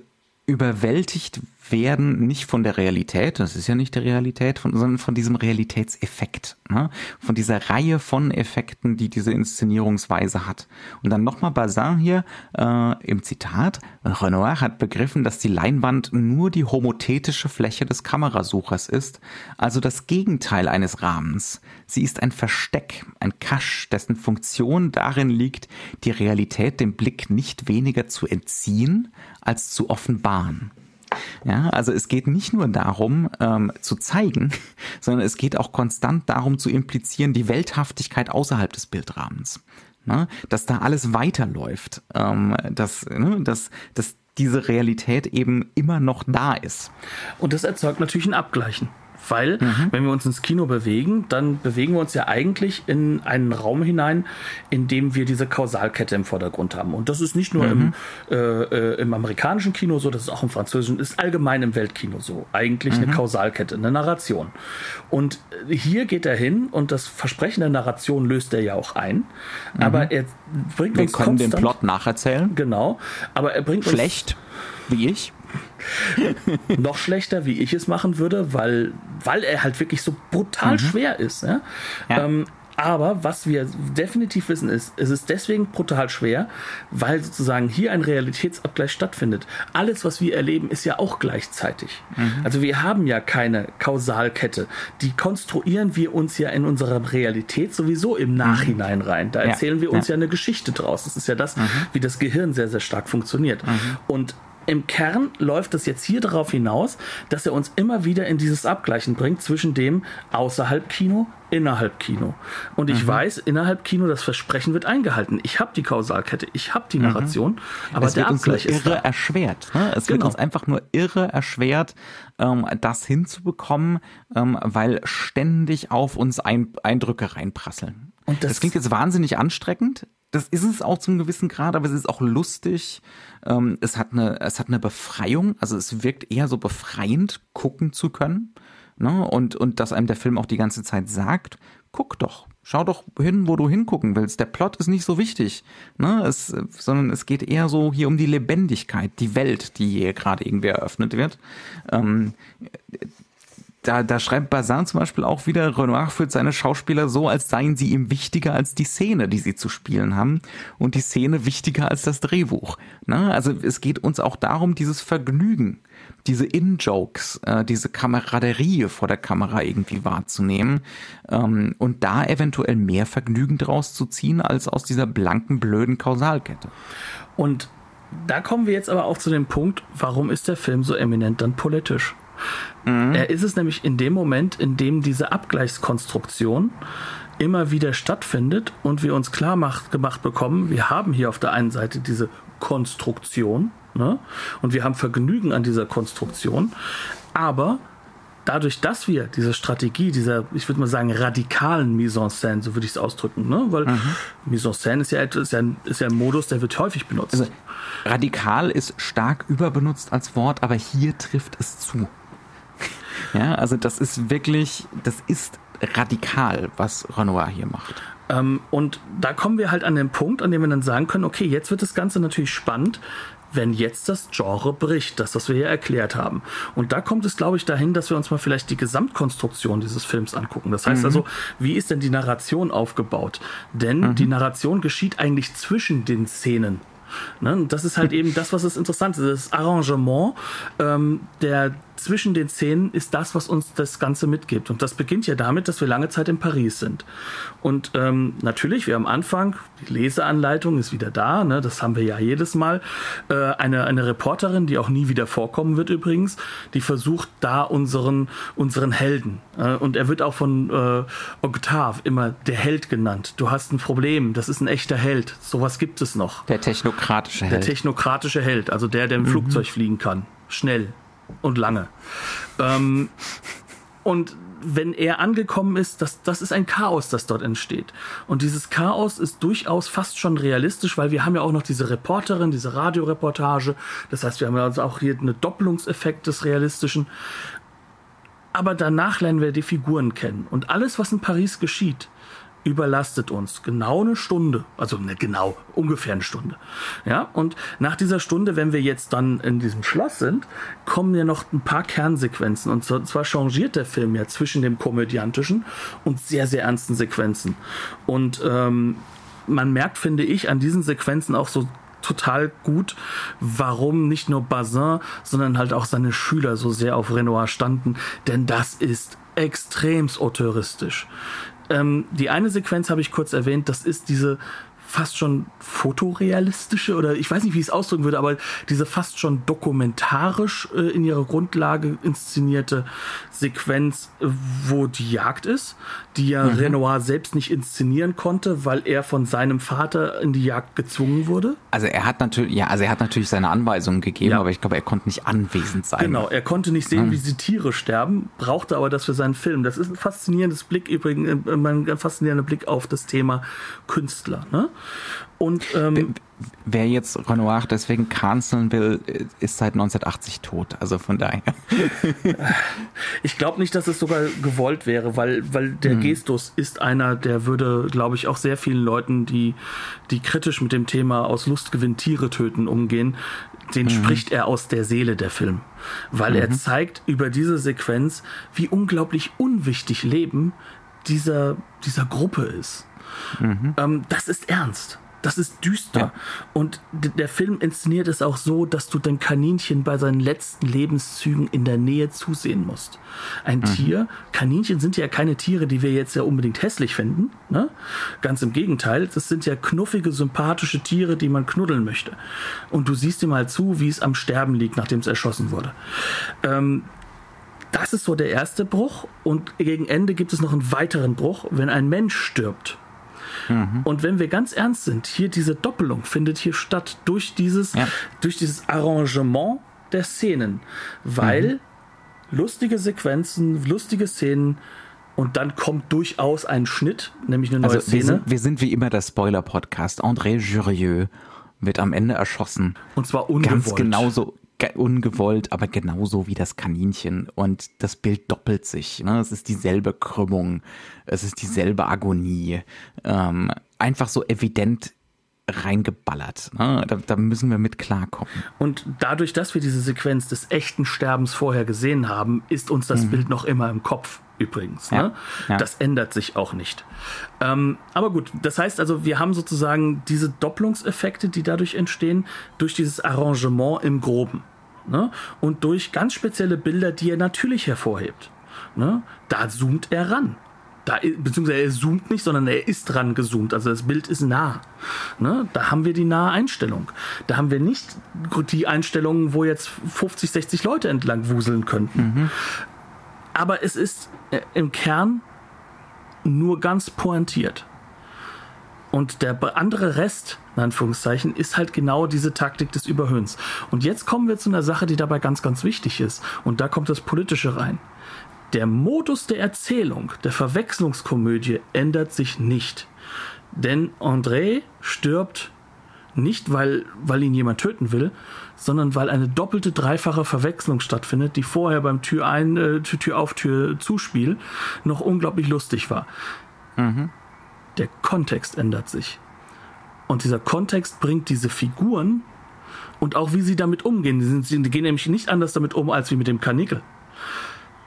Speaker 1: überwältigt werden nicht von der Realität, das ist ja nicht die Realität, von, sondern von diesem Realitätseffekt, ne? von dieser Reihe von Effekten, die diese Inszenierungsweise hat. Und dann nochmal Bazin hier äh, im Zitat, Renoir hat begriffen, dass die Leinwand nur die homothetische Fläche des Kamerasuchers ist, also das Gegenteil eines Rahmens. Sie ist ein Versteck, ein Cache, dessen Funktion darin liegt, die Realität dem Blick nicht weniger zu entziehen, als zu offenbaren. Ja, also es geht nicht nur darum ähm, zu zeigen, sondern es geht auch konstant darum zu implizieren die Welthaftigkeit außerhalb des Bildrahmens. Ne? Dass da alles weiterläuft, ähm, dass, ne? dass, dass diese Realität eben immer noch da ist.
Speaker 2: Und das erzeugt natürlich ein Abgleichen. Weil, mhm. wenn wir uns ins Kino bewegen, dann bewegen wir uns ja eigentlich in einen Raum hinein, in dem wir diese Kausalkette im Vordergrund haben. Und das ist nicht nur mhm. im, äh, äh, im amerikanischen Kino so, das ist auch im französischen, ist allgemein im Weltkino so. Eigentlich mhm. eine Kausalkette, eine Narration. Und hier geht er hin und das Versprechen der Narration löst er ja auch ein. Aber mhm. er bringt
Speaker 1: wir
Speaker 2: uns
Speaker 1: können konstant, den Plot nacherzählen.
Speaker 2: Genau. Aber er bringt
Speaker 1: Schlecht, uns, wie ich.
Speaker 2: noch schlechter, wie ich es machen würde, weil, weil er halt wirklich so brutal mhm. schwer ist. Ja? Ja. Ähm, aber was wir definitiv wissen ist, es ist deswegen brutal schwer, weil sozusagen hier ein Realitätsabgleich stattfindet. Alles, was wir erleben, ist ja auch gleichzeitig. Mhm. Also wir haben ja keine Kausalkette. Die konstruieren wir uns ja in unserer Realität sowieso im mhm. Nachhinein rein. Da erzählen ja. wir uns ja. ja. eine Geschichte draus. Das ist ja das, mhm. wie das Gehirn sehr, sehr stark funktioniert. Mhm. Und im Kern läuft es jetzt hier darauf hinaus, dass er uns immer wieder in dieses Abgleichen bringt zwischen dem außerhalb Kino, innerhalb Kino. Und ich mhm. weiß, innerhalb Kino, das Versprechen wird eingehalten. Ich habe die Kausalkette, ich habe die mhm. Narration, mhm. aber
Speaker 1: es der Abgleich nur irre erschwert. Ne? Es genau. wird uns einfach nur irre erschwert, ähm, das hinzubekommen, ähm, weil ständig auf uns ein Eindrücke reinprasseln. Und das, das klingt jetzt wahnsinnig anstrengend, das ist es auch zum gewissen Grad, aber es ist auch lustig. Ähm, es hat eine, es hat eine Befreiung, also es wirkt eher so befreiend, gucken zu können. Ne? Und, und dass einem der Film auch die ganze Zeit sagt, guck doch, schau doch hin, wo du hingucken willst. Der Plot ist nicht so wichtig, ne? es, sondern es geht eher so hier um die Lebendigkeit, die Welt, die hier gerade irgendwie eröffnet wird. Ähm, da, da schreibt Bazin zum Beispiel auch wieder, Renoir führt seine Schauspieler so, als seien sie ihm wichtiger als die Szene, die sie zu spielen haben und die Szene wichtiger als das Drehbuch. Ne? Also es geht uns auch darum, dieses Vergnügen, diese In-Jokes, äh, diese Kameraderie vor der Kamera irgendwie wahrzunehmen ähm, und da eventuell mehr Vergnügen draus zu ziehen, als aus dieser blanken, blöden Kausalkette.
Speaker 2: Und da kommen wir jetzt aber auch zu dem Punkt, warum ist der Film so eminent dann politisch? Mhm. Er ist es nämlich in dem Moment, in dem diese Abgleichskonstruktion immer wieder stattfindet und wir uns klar macht, gemacht bekommen, wir haben hier auf der einen Seite diese Konstruktion ne? und wir haben Vergnügen an dieser Konstruktion, aber dadurch, dass wir diese Strategie, dieser, ich würde mal sagen, radikalen Mise en scène, so würde ich es ausdrücken, ne? weil mhm. Mise en scène ist ja, ist, ja ein, ist ja ein Modus, der wird häufig benutzt. Also,
Speaker 1: radikal ist stark überbenutzt als Wort, aber hier trifft es zu. Ja, also das ist wirklich, das ist radikal, was Renoir hier macht.
Speaker 2: Ähm, und da kommen wir halt an den Punkt, an dem wir dann sagen können, okay, jetzt wird das Ganze natürlich spannend, wenn jetzt das Genre bricht, das, was wir hier erklärt haben. Und da kommt es, glaube ich, dahin, dass wir uns mal vielleicht die Gesamtkonstruktion dieses Films angucken. Das heißt mhm. also, wie ist denn die Narration aufgebaut? Denn mhm. die Narration geschieht eigentlich zwischen den Szenen. Ne? Das ist halt eben das, was es interessant ist. Das Arrangement ähm, der zwischen den Szenen ist das, was uns das Ganze mitgibt. Und das beginnt ja damit, dass wir lange Zeit in Paris sind. Und ähm, natürlich, wir am Anfang, die Leseanleitung ist wieder da, ne? das haben wir ja jedes Mal. Äh, eine, eine Reporterin, die auch nie wieder vorkommen wird übrigens, die versucht da unseren, unseren Helden. Äh, und er wird auch von äh, Octave immer der Held genannt. Du hast ein Problem, das ist ein echter Held. Sowas gibt es noch.
Speaker 1: Der technokratische
Speaker 2: Held. Der technokratische Held, also der, der im mhm. Flugzeug fliegen kann. Schnell, und lange. Ähm, und wenn er angekommen ist, das, das ist ein Chaos, das dort entsteht. Und dieses Chaos ist durchaus fast schon realistisch, weil wir haben ja auch noch diese Reporterin, diese Radioreportage. Das heißt, wir haben also auch hier einen Doppelungseffekt des Realistischen. Aber danach lernen wir die Figuren kennen. Und alles, was in Paris geschieht, überlastet uns. Genau eine Stunde. Also ne, genau, ungefähr eine Stunde. Ja, und nach dieser Stunde, wenn wir jetzt dann in diesem Schloss sind, kommen ja noch ein paar Kernsequenzen. Und zwar changiert der Film ja zwischen dem komödiantischen und sehr, sehr ernsten Sequenzen. Und ähm, man merkt, finde ich, an diesen Sequenzen auch so total gut, warum nicht nur Bazin, sondern halt auch seine Schüler so sehr auf Renoir standen, denn das ist extremst auteuristisch. Ähm, die eine Sequenz habe ich kurz erwähnt, das ist diese fast schon fotorealistische oder ich weiß nicht, wie ich es ausdrücken würde, aber diese fast schon dokumentarisch äh, in ihrer Grundlage inszenierte Sequenz, äh, wo die Jagd ist, die ja mhm. Renoir selbst nicht inszenieren konnte, weil er von seinem Vater in die Jagd gezwungen wurde.
Speaker 1: Also er hat natürlich, ja, also er hat natürlich seine Anweisungen gegeben, ja. aber ich glaube, er konnte nicht anwesend sein.
Speaker 2: Genau, er konnte nicht sehen, mhm. wie sie Tiere sterben, brauchte aber das für seinen Film. Das ist ein faszinierendes Blick übrigens, äh, ein faszinierender Blick auf das Thema Künstler. Ne? Und ähm,
Speaker 1: wer jetzt Renoir deswegen canceln will, ist seit 1980 tot. Also von daher.
Speaker 2: ich glaube nicht, dass es sogar gewollt wäre, weil, weil der hm. Gestus ist einer, der würde, glaube ich, auch sehr vielen Leuten, die, die kritisch mit dem Thema aus Lustgewinn Tiere töten umgehen, den mhm. spricht er aus der Seele der Film. Weil mhm. er zeigt über diese Sequenz, wie unglaublich unwichtig Leben dieser, dieser Gruppe ist. Mhm. Ähm, das ist ernst. Das ist düster. Ja. Und der Film inszeniert es auch so, dass du dem Kaninchen bei seinen letzten Lebenszügen in der Nähe zusehen musst. Ein mhm. Tier, Kaninchen sind ja keine Tiere, die wir jetzt ja unbedingt hässlich finden. Ne? Ganz im Gegenteil, das sind ja knuffige, sympathische Tiere, die man knuddeln möchte. Und du siehst ihm mal zu, wie es am Sterben liegt, nachdem es erschossen wurde. Ähm, das ist so der erste Bruch. Und gegen Ende gibt es noch einen weiteren Bruch, wenn ein Mensch stirbt Mhm. Und wenn wir ganz ernst sind, hier diese Doppelung findet hier statt durch dieses, ja. durch dieses Arrangement der Szenen, weil mhm. lustige Sequenzen, lustige Szenen und dann kommt durchaus ein Schnitt, nämlich eine neue also Szene.
Speaker 1: Wir sind, wir sind wie immer der Spoiler-Podcast. André Jurieux wird am Ende erschossen.
Speaker 2: Und zwar ungewollt.
Speaker 1: Ganz genauso, ungewollt, aber genauso wie das Kaninchen. Und das Bild doppelt sich. Ne? Es ist dieselbe Krümmung, es ist dieselbe Agonie. Ähm, einfach so evident reingeballert. Ne? Da, da, müssen wir mit klarkommen.
Speaker 2: Und dadurch, dass wir diese Sequenz des echten Sterbens vorher gesehen haben, ist uns das mhm. Bild noch immer im Kopf übrigens. Ja, ne? ja. Das ändert sich auch nicht. Ähm, aber gut, das heißt also, wir haben sozusagen diese Doppelungseffekte, die dadurch entstehen, durch dieses Arrangement im Groben. Ne? Und durch ganz spezielle Bilder, die er natürlich hervorhebt. Ne? Da zoomt er ran da, beziehungsweise er zoomt nicht, sondern er ist dran gezoomt. Also das Bild ist nah. Ne? Da haben wir die nahe Einstellung. Da haben wir nicht die Einstellungen, wo jetzt 50, 60 Leute entlang wuseln könnten. Mhm. Aber es ist äh, im Kern nur ganz pointiert. Und der andere Rest, in Anführungszeichen, ist halt genau diese Taktik des Überhöhens. Und jetzt kommen wir zu einer Sache, die dabei ganz, ganz wichtig ist. Und da kommt das Politische rein. Der Modus der Erzählung, der Verwechslungskomödie ändert sich nicht. Denn André stirbt nicht, weil, weil ihn jemand töten will, sondern weil eine doppelte, dreifache Verwechslung stattfindet, die vorher beim Tür ein, äh, Tür auf, Tür zuspiel noch unglaublich lustig war. Mhm. Der Kontext ändert sich. Und dieser Kontext bringt diese Figuren Und auch wie sie damit umgehen. Die, sind, die gehen nämlich nicht anders damit um, als wie mit dem Karnickel.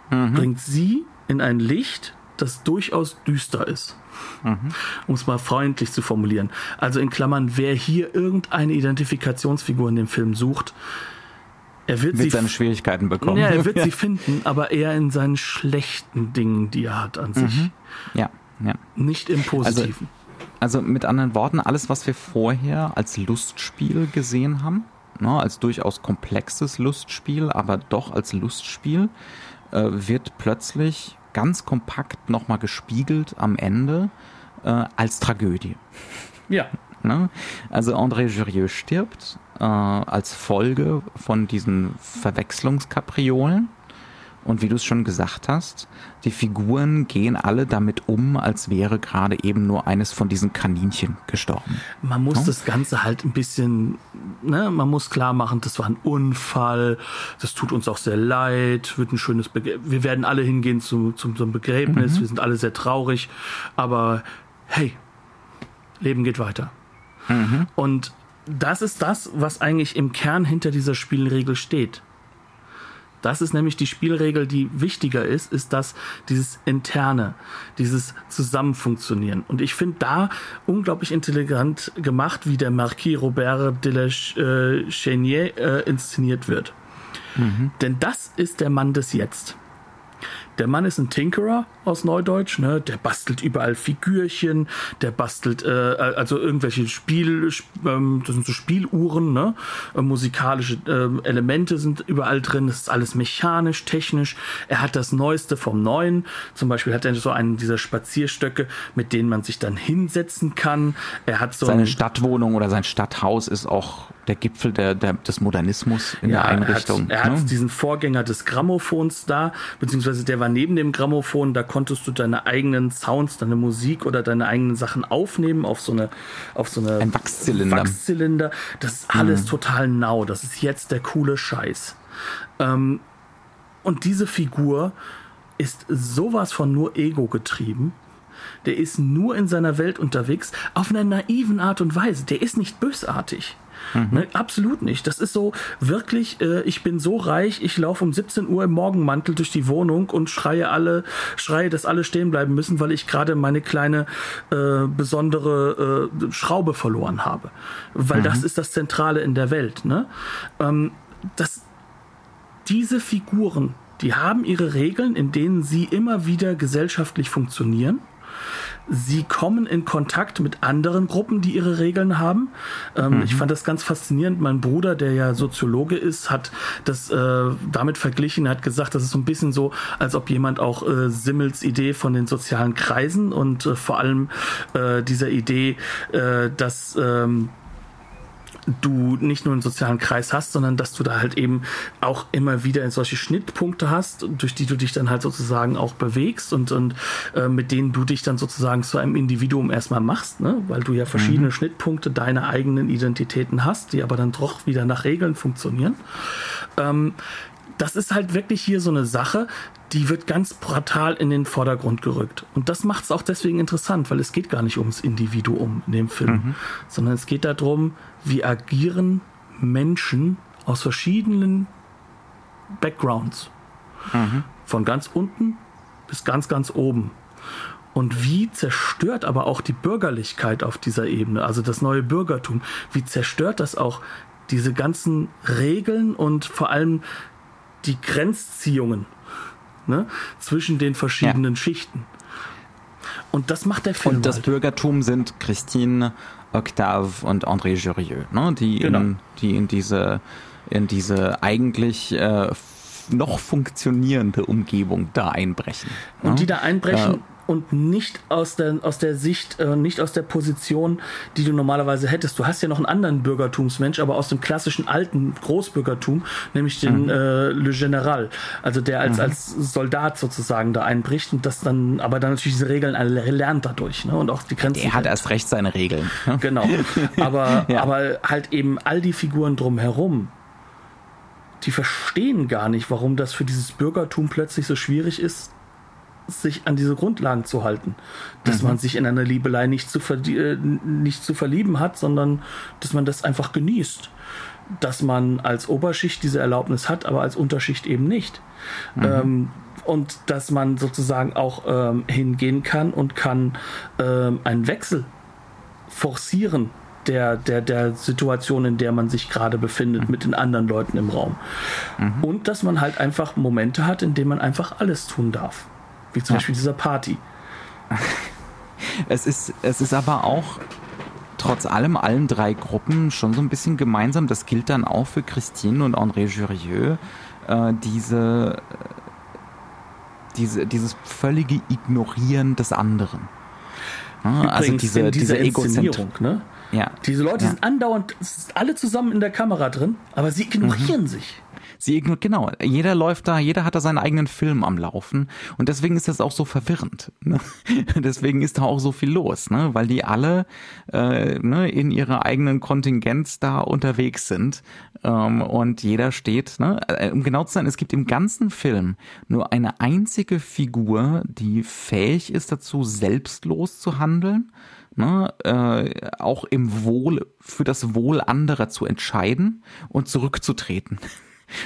Speaker 2: Mhm. Bringt sie in ein Licht, das durchaus düster ist. Mhm. Um es mal freundlich zu formulieren. Also in Klammern, wer hier irgendeine Identifikationsfigur in dem Film sucht, er wird,
Speaker 1: wird
Speaker 2: sie
Speaker 1: seine Schwierigkeiten bekommen.
Speaker 2: Ja, er wird sie finden, aber eher in seinen schlechten Dingen, die er hat an sich. Mhm.
Speaker 1: Ja, ja.
Speaker 2: Nicht im Positiven.
Speaker 1: Also, also, mit anderen Worten, alles, was wir vorher als Lustspiel gesehen haben, ne, als durchaus komplexes Lustspiel, aber doch als Lustspiel, äh, wird plötzlich ganz kompakt nochmal gespiegelt am Ende äh, als Tragödie.
Speaker 2: Ja.
Speaker 1: Ne? Also André Jurieux stirbt äh, als Folge von diesen Verwechslungskapriolen. Und wie du es schon gesagt hast, die Figuren gehen alle damit um, als wäre gerade eben nur eines von diesen Kaninchen gestorben.
Speaker 2: Man muss ja? das Ganze halt ein bisschen, ne, man muss klar machen, das war ein Unfall, das tut uns auch sehr leid, wird ein schönes Begräbnis. Wir werden alle hingehen zu, zum, zum Begräbnis, mhm. wir sind alle sehr traurig, aber hey, Leben geht weiter. Mhm. Und das ist das, was eigentlich im Kern hinter dieser Spielregel steht. Das ist nämlich die Spielregel, die wichtiger ist, ist das dieses interne, dieses Zusammenfunktionieren. Und ich finde da unglaublich intelligent gemacht, wie der Marquis Robert de la äh, Chenier äh, inszeniert wird. Mhm. Denn das ist der Mann des Jetzt. Der Mann ist ein Tinkerer aus Neudeutsch, ne? Der bastelt überall Figürchen, der bastelt äh, also irgendwelche Spiel, ähm, das sind so Spieluhren, ne? Äh, musikalische äh, Elemente sind überall drin. Das ist alles mechanisch, technisch. Er hat das Neueste vom Neuen. Zum Beispiel hat er so einen dieser Spazierstöcke, mit denen man sich dann hinsetzen kann. Er hat so
Speaker 1: seine Stadtwohnung oder sein Stadthaus ist auch der Gipfel der, der, des Modernismus in ja, der Einrichtung.
Speaker 2: Er hat, er ne? hat diesen Vorgänger des Grammophons da, beziehungsweise der war neben dem Grammophon, da konntest du deine eigenen Sounds, deine Musik oder deine eigenen Sachen aufnehmen auf so eine, auf so eine
Speaker 1: Ein Wachszylinder.
Speaker 2: Wachszylinder. Das ist alles mhm. total nau. Das ist jetzt der coole Scheiß. Ähm, und diese Figur ist sowas von nur Ego getrieben der ist nur in seiner Welt unterwegs, auf einer naiven Art und Weise. Der ist nicht bösartig. Mhm. Ne, absolut nicht. Das ist so wirklich, äh, ich bin so reich, ich laufe um 17 Uhr im Morgenmantel durch die Wohnung und schreie alle, schreie, dass alle stehen bleiben müssen, weil ich gerade meine kleine äh, besondere äh, Schraube verloren habe. Weil mhm. das ist das Zentrale in der Welt. Ne? Ähm, das, diese Figuren, die haben ihre Regeln, in denen sie immer wieder gesellschaftlich funktionieren sie kommen in Kontakt mit anderen Gruppen, die ihre Regeln haben. Ähm, mhm. Ich fand das ganz faszinierend. Mein Bruder, der ja Soziologe ist, hat das äh, damit verglichen, hat gesagt, das ist so ein bisschen so, als ob jemand auch äh, Simmels Idee von den sozialen Kreisen und äh, vor allem äh, dieser Idee, äh, dass ähm, du nicht nur einen sozialen Kreis hast, sondern dass du da halt eben auch immer wieder solche Schnittpunkte hast, durch die du dich dann halt sozusagen auch bewegst und, und äh, mit denen du dich dann sozusagen zu einem Individuum erstmal machst, ne? weil du ja verschiedene mhm. Schnittpunkte deiner eigenen Identitäten hast, die aber dann doch wieder nach Regeln funktionieren. Ähm, das ist halt wirklich hier so eine Sache, die wird ganz brutal in den Vordergrund gerückt. Und das macht es auch deswegen interessant, weil es geht gar nicht ums Individuum in dem Film, mhm. sondern es geht darum, wie agieren Menschen aus verschiedenen Backgrounds. Mhm. Von ganz unten bis ganz, ganz oben. Und wie zerstört aber auch die Bürgerlichkeit auf dieser Ebene, also das neue Bürgertum, wie zerstört das auch diese ganzen Regeln und vor allem die Grenzziehungen ne, zwischen den verschiedenen ja. Schichten. Und das macht der Film.
Speaker 1: Und das halt. Bürgertum sind Christine, Octave und André Jurieux, ne, die, genau. in, die in diese, in diese eigentlich äh, noch funktionierende Umgebung da einbrechen.
Speaker 2: Und ne? die da einbrechen. Und nicht aus der, aus der Sicht, äh, nicht aus der Position, die du normalerweise hättest. Du hast ja noch einen anderen Bürgertumsmensch, aber aus dem klassischen alten Großbürgertum, nämlich den mhm. äh, Le General, also der als, mhm. als Soldat sozusagen da einbricht und das dann, aber dann natürlich diese Regeln alle lernt dadurch ne? und auch die Grenzen.
Speaker 1: Er hat erst recht seine Regeln.
Speaker 2: Ne? Genau. Aber, ja. aber halt eben all die Figuren drumherum, die verstehen gar nicht, warum das für dieses Bürgertum plötzlich so schwierig ist, sich an diese Grundlagen zu halten. Dass mhm. man sich in einer Liebelei nicht zu, äh, nicht zu verlieben hat, sondern dass man das einfach genießt. dass man als Oberschicht diese Erlaubnis hat, aber als Unterschicht eben nicht. Mhm. Ähm, und dass man sozusagen auch ähm, hingehen kann und kann ähm, einen Wechsel forcieren der, der, der Situation, in der man sich gerade befindet, mhm. mit den anderen Leuten im Raum. Mhm. Und dass man halt einfach Momente hat, in denen man einfach alles tun darf. Wie zum ja. Beispiel dieser Party.
Speaker 1: Es ist, es ist aber auch trotz allem allen drei Gruppen schon so ein bisschen gemeinsam. Das gilt dann auch für Christine und André Jurieux. Äh, diese, diese, dieses völlige Ignorieren des anderen.
Speaker 2: Ja, also diese, diese Inszenierung, ne? Ja. Diese Leute ja. sind andauernd alle zusammen in der Kamera drin, aber sie ignorieren mhm. sich.
Speaker 1: Sie ignoriert, genau, jeder läuft da, jeder hat da seinen eigenen Film am Laufen und deswegen ist das auch so verwirrend. Ne? deswegen ist da auch so viel los, ne? weil die alle äh, ne, in ihrer eigenen Kontingenz da unterwegs sind ähm, und jeder steht, ne? Äh, um genau zu sein, es gibt im ganzen Film nur eine einzige Figur, die fähig ist dazu, selbstlos zu handeln ne, äh, auch im Wohl, für das Wohl anderer zu entscheiden und zurückzutreten.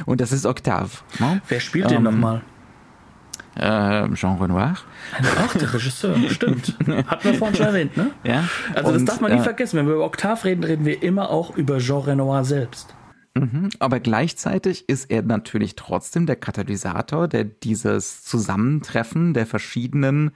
Speaker 1: Und das ist Octave.
Speaker 2: Ne? Wer spielt den ähm, nochmal?
Speaker 1: Äh, Jean Renoir.
Speaker 2: Ach, der Regisseur, stimmt. Hatten wir vorhin schon erwähnt, ne?
Speaker 1: Ja.
Speaker 2: Also das darf man nie äh, vergessen. Wenn wir über Octave reden, reden wir immer auch über Jean Renoir selbst.
Speaker 1: Mhm. Aber gleichzeitig ist er natürlich trotzdem der Katalysator, der dieses Zusammentreffen der verschiedenen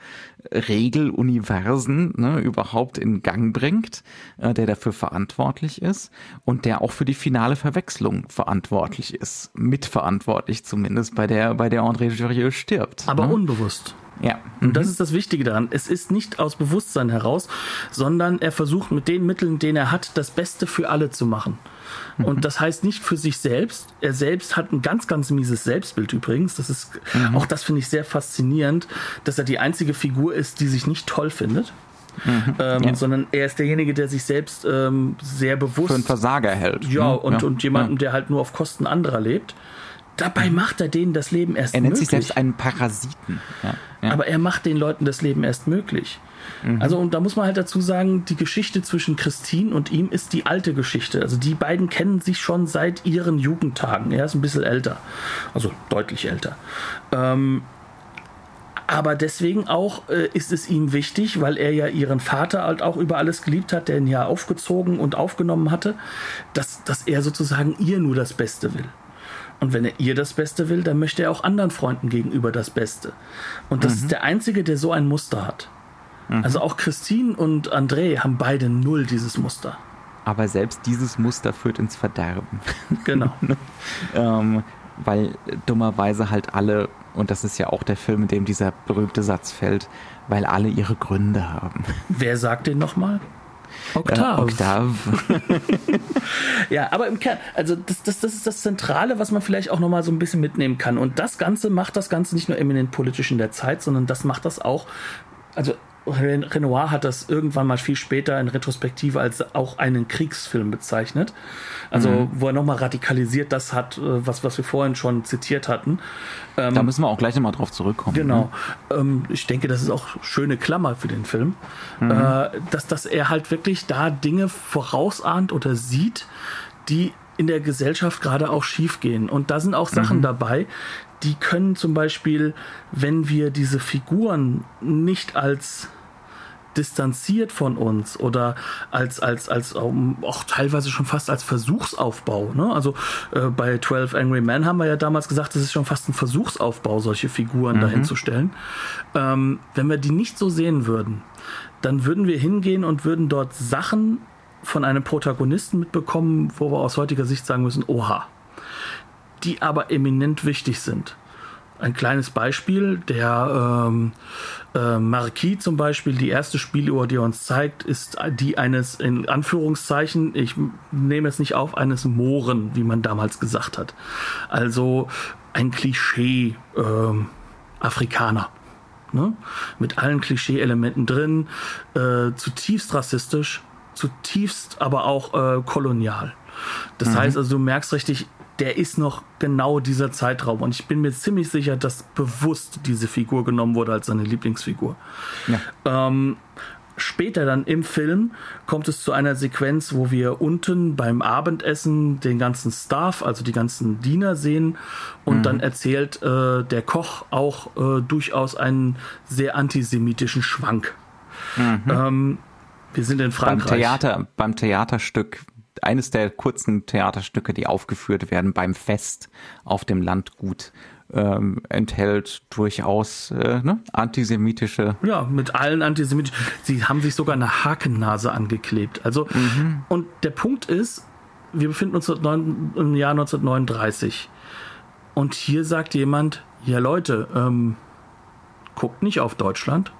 Speaker 1: Regeluniversen ne, überhaupt in Gang bringt, äh, der dafür verantwortlich ist und der auch für die finale Verwechslung verantwortlich ist, mitverantwortlich zumindest, bei der bei der André Jurieux stirbt.
Speaker 2: Aber ne? unbewusst.
Speaker 1: Ja.
Speaker 2: Und das mhm. ist das Wichtige daran. Es ist nicht aus Bewusstsein heraus, sondern er versucht mit den Mitteln, den er hat, das Beste für alle zu machen. Und das heißt nicht für sich selbst. Er selbst hat ein ganz, ganz mieses Selbstbild übrigens. Das ist, mhm. auch das finde ich sehr faszinierend, dass er die einzige Figur ist, die sich nicht toll findet. Mhm. Ähm, ja. sondern er ist derjenige, der sich selbst ähm, sehr bewusst
Speaker 1: für einen Versager hält.
Speaker 2: Ja, ne? und, ja. und jemanden, ja. der halt nur auf Kosten anderer lebt. Dabei macht er denen das Leben erst
Speaker 1: möglich. Er nennt
Speaker 2: möglich.
Speaker 1: sich selbst einen Parasiten.
Speaker 2: Aber er macht den Leuten das Leben erst möglich. Mhm. Also, und da muss man halt dazu sagen, die Geschichte zwischen Christine und ihm ist die alte Geschichte. Also, die beiden kennen sich schon seit ihren Jugendtagen. Er ist ein bisschen älter. Also, deutlich älter. Ähm, aber deswegen auch äh, ist es ihm wichtig, weil er ja ihren Vater halt auch über alles geliebt hat, der ihn ja aufgezogen und aufgenommen hatte, dass, dass er sozusagen ihr nur das Beste will. Und wenn er ihr das Beste will, dann möchte er auch anderen Freunden gegenüber das Beste. Und das mhm. ist der Einzige, der so ein Muster hat. Mhm. Also auch Christine und André haben beide null dieses Muster.
Speaker 1: Aber selbst dieses Muster führt ins Verderben.
Speaker 2: Genau.
Speaker 1: ähm, weil dummerweise halt alle, und das ist ja auch der Film, in dem dieser berühmte Satz fällt, weil alle ihre Gründe haben.
Speaker 2: Wer sagt den nochmal?
Speaker 1: Oktav. Äh, Oktav.
Speaker 2: ja, aber im Kern, also das, das, das ist das Zentrale, was man vielleicht auch nochmal so ein bisschen mitnehmen kann. Und das Ganze macht das Ganze nicht nur eminent politisch in der Zeit, sondern das macht das auch, also Renoir hat das irgendwann mal viel später in Retrospektive als auch einen Kriegsfilm bezeichnet. Also, mhm. wo er nochmal radikalisiert das hat, äh, was, was wir vorhin schon zitiert hatten.
Speaker 1: Ähm, da müssen wir auch gleich nochmal drauf zurückkommen.
Speaker 2: Genau. Ne? Ähm, ich denke, das ist auch schöne Klammer für den Film. Mhm. Äh, dass, dass er halt wirklich da Dinge vorausahnt oder sieht, die in der Gesellschaft gerade auch schief gehen. Und da sind auch Sachen mhm. dabei, die können zum Beispiel, wenn wir diese Figuren nicht als distanziert von uns oder als, als, als auch teilweise schon fast als Versuchsaufbau. Ne? Also äh, bei 12 Angry Men haben wir ja damals gesagt, es ist schon fast ein Versuchsaufbau, solche Figuren mhm. dahin zu stellen. Ähm, wenn wir die nicht so sehen würden, dann würden wir hingehen und würden dort Sachen von einem Protagonisten mitbekommen, wo wir aus heutiger Sicht sagen müssen, oha, die aber eminent wichtig sind ein kleines Beispiel. Der ähm, äh, Marquis zum Beispiel, die erste Spieluhr, die er uns zeigt, ist die eines, in Anführungszeichen, ich nehme es nicht auf, eines Mohren, wie man damals gesagt hat. Also ein Klischee äh, Afrikaner. Ne? Mit allen Klischee-Elementen drin, äh, zutiefst rassistisch, zutiefst aber auch äh, kolonial. Das mhm. heißt also, du merkst richtig, der ist noch genau dieser Zeitraum. Und ich bin mir ziemlich sicher, dass bewusst diese Figur genommen wurde als seine Lieblingsfigur. Ja. Ähm, Später dann im Film kommt es zu einer Sequenz, wo wir unten beim Abendessen den ganzen Staff, also die ganzen Diener sehen und mhm. dann erzählt äh, der Koch auch äh, durchaus einen sehr antisemitischen Schwank. Mhm. Ähm, wir sind in Frankreich.
Speaker 1: Beim, Theater, beim Theaterstück, eines der kurzen Theaterstücke, die aufgeführt werden beim Fest auf dem Landgut ähm, enthält durchaus äh, ne, antisemitische.
Speaker 2: Ja, mit allen antisemitischen. Sie haben sich sogar eine Hakennase angeklebt. Also, mhm. und der Punkt ist, wir befinden uns im Jahr 1939. Und hier sagt jemand, ja Leute, ähm, guckt nicht auf Deutschland,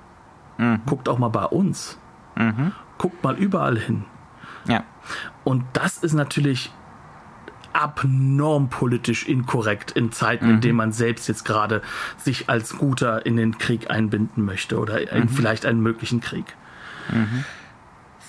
Speaker 2: mhm. guckt auch mal bei uns. Mhm. Guckt mal überall hin.
Speaker 1: Ja.
Speaker 2: Und das ist natürlich abnorm politisch inkorrekt in Zeiten, mhm. in denen man selbst jetzt gerade sich als Guter in den Krieg einbinden möchte oder mhm. vielleicht einen möglichen Krieg. Mhm.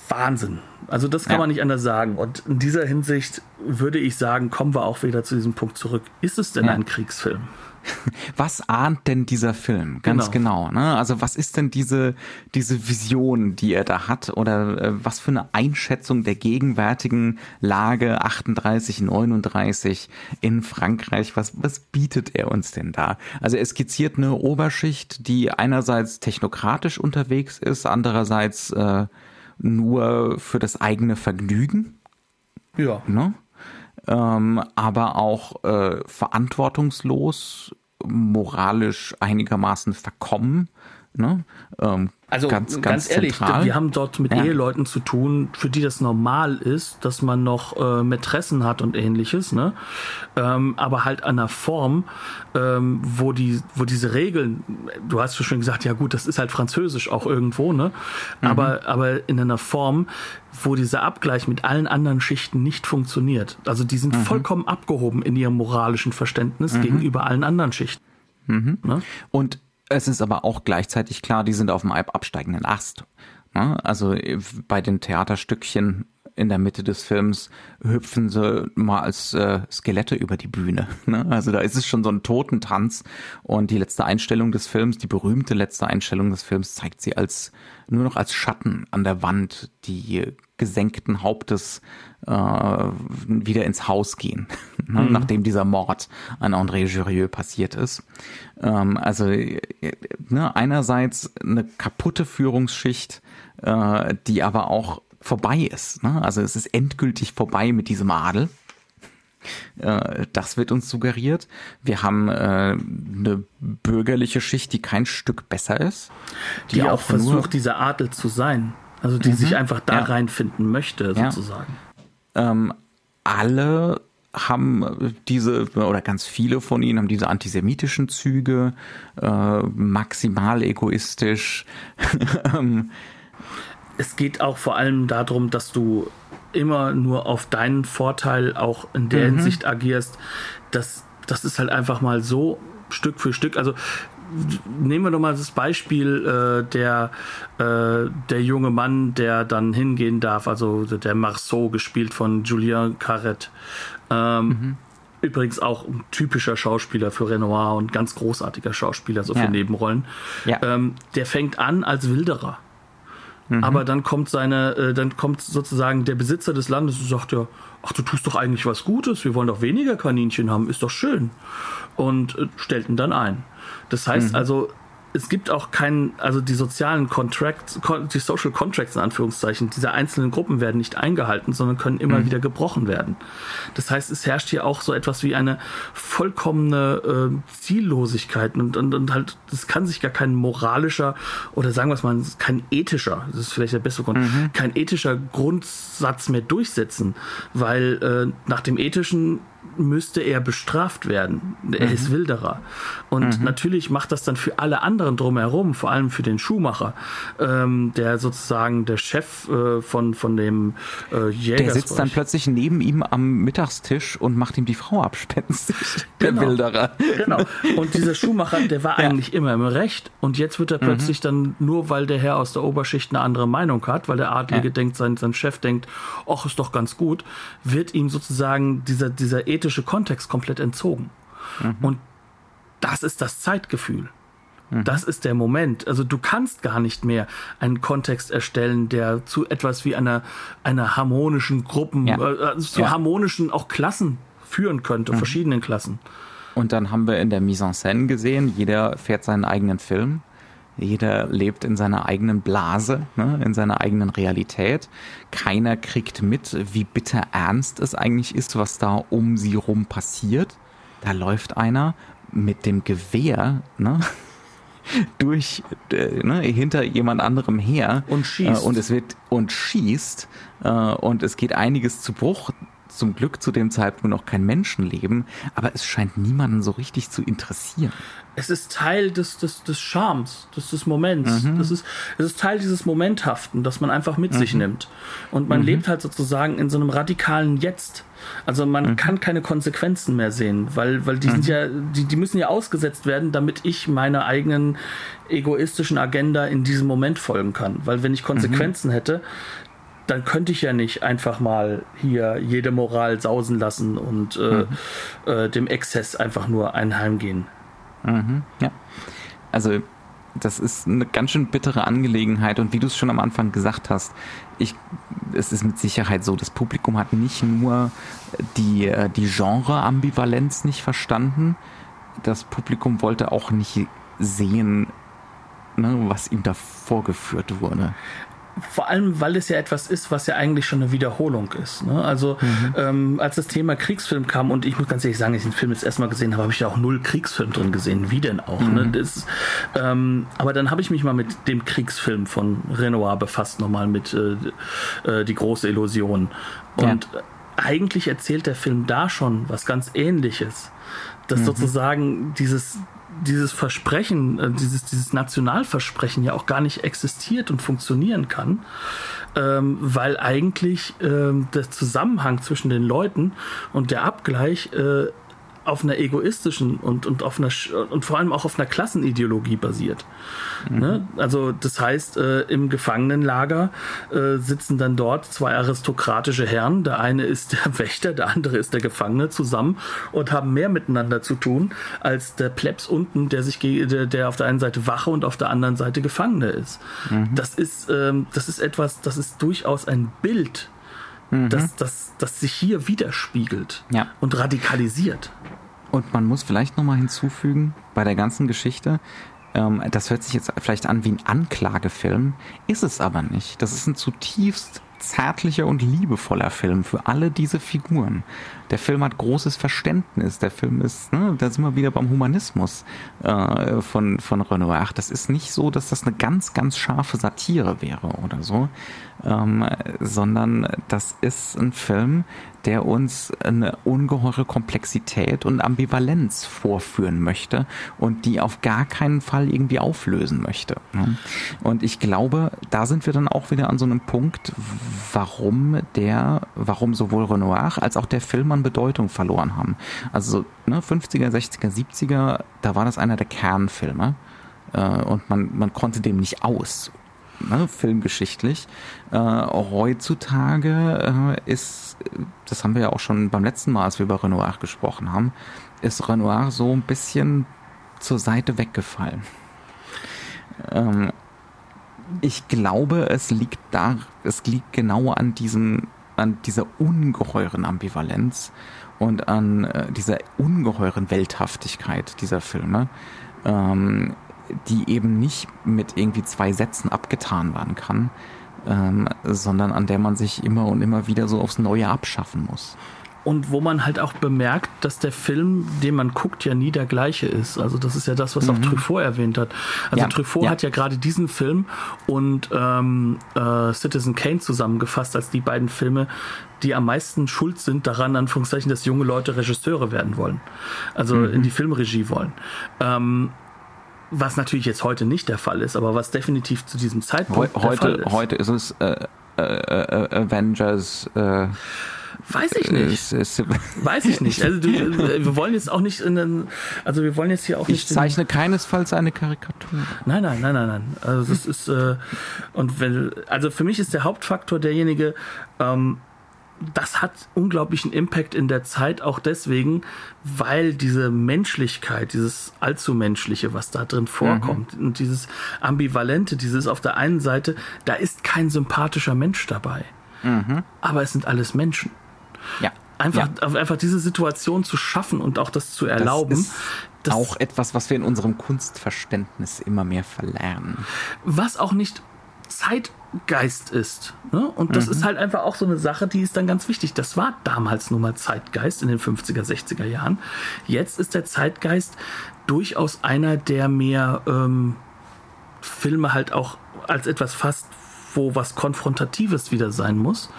Speaker 2: Wahnsinn. Also das kann ja. man nicht anders sagen. Und in dieser Hinsicht würde ich sagen, kommen wir auch wieder zu diesem Punkt zurück. Ist es denn ja. ein Kriegsfilm?
Speaker 1: Was ahnt denn dieser Film? Ganz genau. genau ne? Also was ist denn diese, diese Vision, die er da hat? Oder äh, was für eine Einschätzung der gegenwärtigen Lage 38, 39 in Frankreich? Was, was bietet er uns denn da? Also er skizziert eine Oberschicht, die einerseits technokratisch unterwegs ist, andererseits äh, nur für das eigene Vergnügen.
Speaker 2: Ja.
Speaker 1: Ne? Ähm, aber auch äh, verantwortungslos, moralisch einigermaßen verkommen. Ne?
Speaker 2: Ähm, also ganz, ganz, ganz ehrlich, zentral. wir haben dort mit ja. Eheleuten zu tun, für die das normal ist, dass man noch äh, Mätressen hat und ähnliches, ne? Ähm, aber halt an einer Form, ähm, wo die, wo diese Regeln, du hast schon gesagt, ja gut, das ist halt Französisch auch irgendwo, ne? Mhm. Aber, aber in einer Form, wo dieser Abgleich mit allen anderen Schichten nicht funktioniert. Also die sind mhm. vollkommen abgehoben in ihrem moralischen Verständnis mhm. gegenüber allen anderen Schichten.
Speaker 1: Mhm. Ne? Und es ist aber auch gleichzeitig klar, die sind auf dem absteigenden Ast. Ne? Also äh, bei den Theaterstückchen in der Mitte des Films hüpfen sie mal als äh, Skelette über die Bühne. Ne? Also da ist es schon so ein Totentanz. Und die letzte Einstellung des Films, die berühmte letzte Einstellung des Films, zeigt sie als nur noch als Schatten an der Wand, die gesenkten Hauptes äh, wieder ins Haus gehen, ne? mhm. nachdem dieser Mord an André Jurieux passiert ist. Ähm, also ne, einerseits eine kaputte Führungsschicht, äh, die aber auch vorbei ist. Ne? Also es ist endgültig vorbei mit diesem Adel. Äh, das wird uns suggeriert. Wir haben äh, eine bürgerliche Schicht, die kein Stück besser ist.
Speaker 2: Die, die auch versucht, dieser Adel zu sein. Also die mhm. sich einfach da ja. reinfinden möchte, sozusagen.
Speaker 1: Ja. Ähm, alle haben diese, oder ganz viele von ihnen haben diese antisemitischen Züge, äh, maximal egoistisch.
Speaker 2: Es geht auch vor allem darum, dass du immer nur auf deinen Vorteil auch in der mhm. Hinsicht agierst. Das, das ist halt einfach mal so Stück für Stück. Also nehmen wir doch mal das Beispiel äh, der, äh, der junge Mann, der dann hingehen darf, also der Marceau, gespielt von Julien Carret. Ähm, mhm. Übrigens auch ein typischer Schauspieler für Renoir und ganz großartiger Schauspieler, so ja. für Nebenrollen. Ja. Ähm, der fängt an als Wilderer. Mhm. Aber dann kommt seine, äh, dann kommt sozusagen der Besitzer des Landes und sagt ja, ach, du tust doch eigentlich was Gutes, wir wollen doch weniger Kaninchen haben, ist doch schön. Und äh, stellt ihn dann ein. Das heißt mhm. also, es gibt auch keinen, also die sozialen Contracts, die Social Contracts in Anführungszeichen dieser einzelnen Gruppen werden nicht eingehalten, sondern können immer mhm. wieder gebrochen werden. Das heißt, es herrscht hier auch so etwas wie eine vollkommene äh, Ziellosigkeit und, und, und halt, das kann sich gar kein moralischer oder sagen wir es mal, kein ethischer, das ist vielleicht der beste Grund, mhm. kein ethischer Grundsatz mehr durchsetzen, weil äh, nach dem ethischen müsste er bestraft werden. Er mhm. ist Wilderer. Und mhm. natürlich macht das dann für alle anderen drumherum, vor allem für den Schuhmacher, ähm, der sozusagen der Chef äh, von, von dem äh,
Speaker 1: Jäger Der sitzt dann plötzlich neben ihm am Mittagstisch und macht ihm die Frau abspenstig. Der genau. Wilderer.
Speaker 2: Genau. Und dieser Schuhmacher, der war ja. eigentlich immer im Recht. Und jetzt wird er mhm. plötzlich dann, nur weil der Herr aus der Oberschicht eine andere Meinung hat, weil der Adlige ja. denkt, sein, sein Chef denkt, ach, ist doch ganz gut, wird ihm sozusagen dieser, dieser ethische Kontext komplett entzogen. Mhm. Und das ist das Zeitgefühl. Mhm. Das ist der Moment. Also du kannst gar nicht mehr einen Kontext erstellen, der zu etwas wie einer, einer harmonischen Gruppen, ja. äh, also zu ja. harmonischen auch Klassen führen könnte, mhm. verschiedenen Klassen.
Speaker 1: Und dann haben wir in der Mise en scène gesehen, jeder fährt seinen eigenen Film. Jeder lebt in seiner eigenen Blase, ne, in seiner eigenen Realität. Keiner kriegt mit, wie bitter ernst es eigentlich ist, was da um sie rum passiert. Da läuft einer mit dem Gewehr, ne, durch äh, ne, hinter jemand anderem her
Speaker 2: und schießt
Speaker 1: äh, und es wird und schießt äh, und es geht einiges zu Bruch zum Glück zu dem Zeitpunkt noch kein Menschenleben, aber es scheint niemanden so richtig zu interessieren.
Speaker 2: Es ist Teil des, des, des Charmes, des, des Moments. Mhm. Das ist, es ist Teil dieses Momenthaften, das man einfach mit mhm. sich nimmt. Und man mhm. lebt halt sozusagen in so einem radikalen Jetzt. Also man mhm. kann keine Konsequenzen mehr sehen, weil, weil die sind mhm. ja, die, die müssen ja ausgesetzt werden, damit ich meiner eigenen egoistischen Agenda in diesem Moment folgen kann. Weil wenn ich Konsequenzen mhm. hätte, dann könnte ich ja nicht einfach mal hier jede Moral sausen lassen und äh, mhm. äh, dem Exzess einfach nur einheimgehen.
Speaker 1: Mhm, ja. Also das ist eine ganz schön bittere Angelegenheit und wie du es schon am Anfang gesagt hast, ich, es ist mit Sicherheit so, das Publikum hat nicht nur die, äh, die Genre-Ambivalenz nicht verstanden, das Publikum wollte auch nicht sehen, ne, was ihm da vorgeführt wurde
Speaker 2: vor allem, weil es ja etwas ist, was ja eigentlich schon eine Wiederholung ist. Ne? Also mhm. ähm, als das Thema Kriegsfilm kam und ich muss ganz ehrlich sagen, ich den Film jetzt erstmal gesehen habe, habe ich ja auch null Kriegsfilm drin gesehen. Wie denn auch? Ne? Mhm. Ne? Das, ähm, aber dann habe ich mich mal mit dem Kriegsfilm von Renoir befasst, nochmal mit äh, äh, Die große Illusion. Und ja. eigentlich erzählt der Film da schon was ganz ähnliches. Dass mhm. sozusagen dieses, dieses Versprechen, äh, dieses, dieses Nationalversprechen ja auch gar nicht existiert und funktionieren kann, ähm, weil eigentlich ähm, der Zusammenhang zwischen den Leuten und der Abgleich äh, auf einer egoistischen und, und, auf einer, und vor allem auch auf einer Klassenideologie basiert. Mhm. Ne? Also das heißt, äh, im Gefangenenlager äh, sitzen dann dort zwei aristokratische Herren, der eine ist der Wächter, der andere ist der Gefangene zusammen und haben mehr miteinander zu tun als der Plebs unten, der sich der, der auf der einen Seite Wache und auf der anderen Seite Gefangene ist. Mhm. Das ist ähm, das ist etwas, das ist durchaus ein Bild mhm. das, das, das sich hier widerspiegelt
Speaker 1: ja.
Speaker 2: und radikalisiert.
Speaker 1: Und man muss vielleicht nochmal hinzufügen, bei der ganzen Geschichte, ähm, das hört sich jetzt vielleicht an wie ein Anklagefilm, ist es aber nicht. Das ist ein zutiefst zärtlicher und liebevoller Film für alle diese Figuren. Der Film hat großes Verständnis. Der Film ist, ne, da sind wir wieder beim Humanismus äh, von, von Renoir. Ach, das ist nicht so, dass das eine ganz, ganz scharfe Satire wäre oder so, ähm, sondern das ist ein Film, der uns eine ungeheure Komplexität und Ambivalenz vorführen möchte und die auf gar keinen Fall irgendwie auflösen möchte. Ne? Und ich glaube, da sind wir dann auch wieder an so einem Punkt, warum der, warum sowohl Renoir als auch der Film an Bedeutung verloren haben. Also ne, 50er, 60er, 70er, da war das einer der Kernfilme äh, und man, man konnte dem nicht aus ne, filmgeschichtlich. Äh, heutzutage äh, ist, das haben wir ja auch schon beim letzten Mal, als wir über Renoir gesprochen haben, ist Renoir so ein bisschen zur Seite weggefallen. Ähm, ich glaube, es liegt da, es liegt genau an diesem, an dieser ungeheuren Ambivalenz und an äh, dieser ungeheuren Welthaftigkeit dieser Filme. Ähm, die eben nicht mit irgendwie zwei Sätzen abgetan werden kann, ähm, sondern an der man sich immer und immer wieder so aufs Neue abschaffen muss
Speaker 2: und wo man halt auch bemerkt, dass der Film, den man guckt, ja nie der gleiche ist. Also das ist ja das, was mhm. auch Truffaut erwähnt hat. Also ja, Truffaut ja. hat ja gerade diesen Film und ähm, äh, Citizen Kane zusammengefasst als die beiden Filme, die am meisten schuld sind daran, Anführungszeichen, dass junge Leute Regisseure werden wollen. Also mhm. in die Filmregie wollen. Ähm, was natürlich jetzt heute nicht der Fall ist, aber was definitiv zu diesem Zeitpunkt
Speaker 1: He heute, der Fall ist. Heute ist es äh, äh, äh, Avengers. Äh,
Speaker 2: Weiß ich nicht. Weiß ich nicht. Also du, äh, wir wollen jetzt auch nicht in den, also wir wollen jetzt hier auch nicht.
Speaker 1: Ich zeichne keinesfalls eine Karikatur.
Speaker 2: Nein, nein, nein, nein, nein. Also das ist äh, und wenn, also für mich ist der Hauptfaktor derjenige, ähm, das hat unglaublichen Impact in der Zeit, auch deswegen, weil diese Menschlichkeit, dieses allzu Menschliche, was da drin vorkommt, mhm. und dieses Ambivalente, dieses auf der einen Seite, da ist kein sympathischer Mensch dabei. Mhm. Aber es sind alles Menschen.
Speaker 1: Ja.
Speaker 2: Einfach, ja. einfach diese Situation zu schaffen und auch das zu erlauben. Das
Speaker 1: ist das auch etwas, was wir in unserem Kunstverständnis immer mehr verlernen.
Speaker 2: Was auch nicht Zeitgeist ist. Ne? Und das mhm. ist halt einfach auch so eine Sache, die ist dann ganz wichtig. Das war damals nun mal Zeitgeist in den 50er, 60er Jahren. Jetzt ist der Zeitgeist durchaus einer, der mehr ähm, Filme halt auch als etwas fast wo was Konfrontatives wieder sein muss.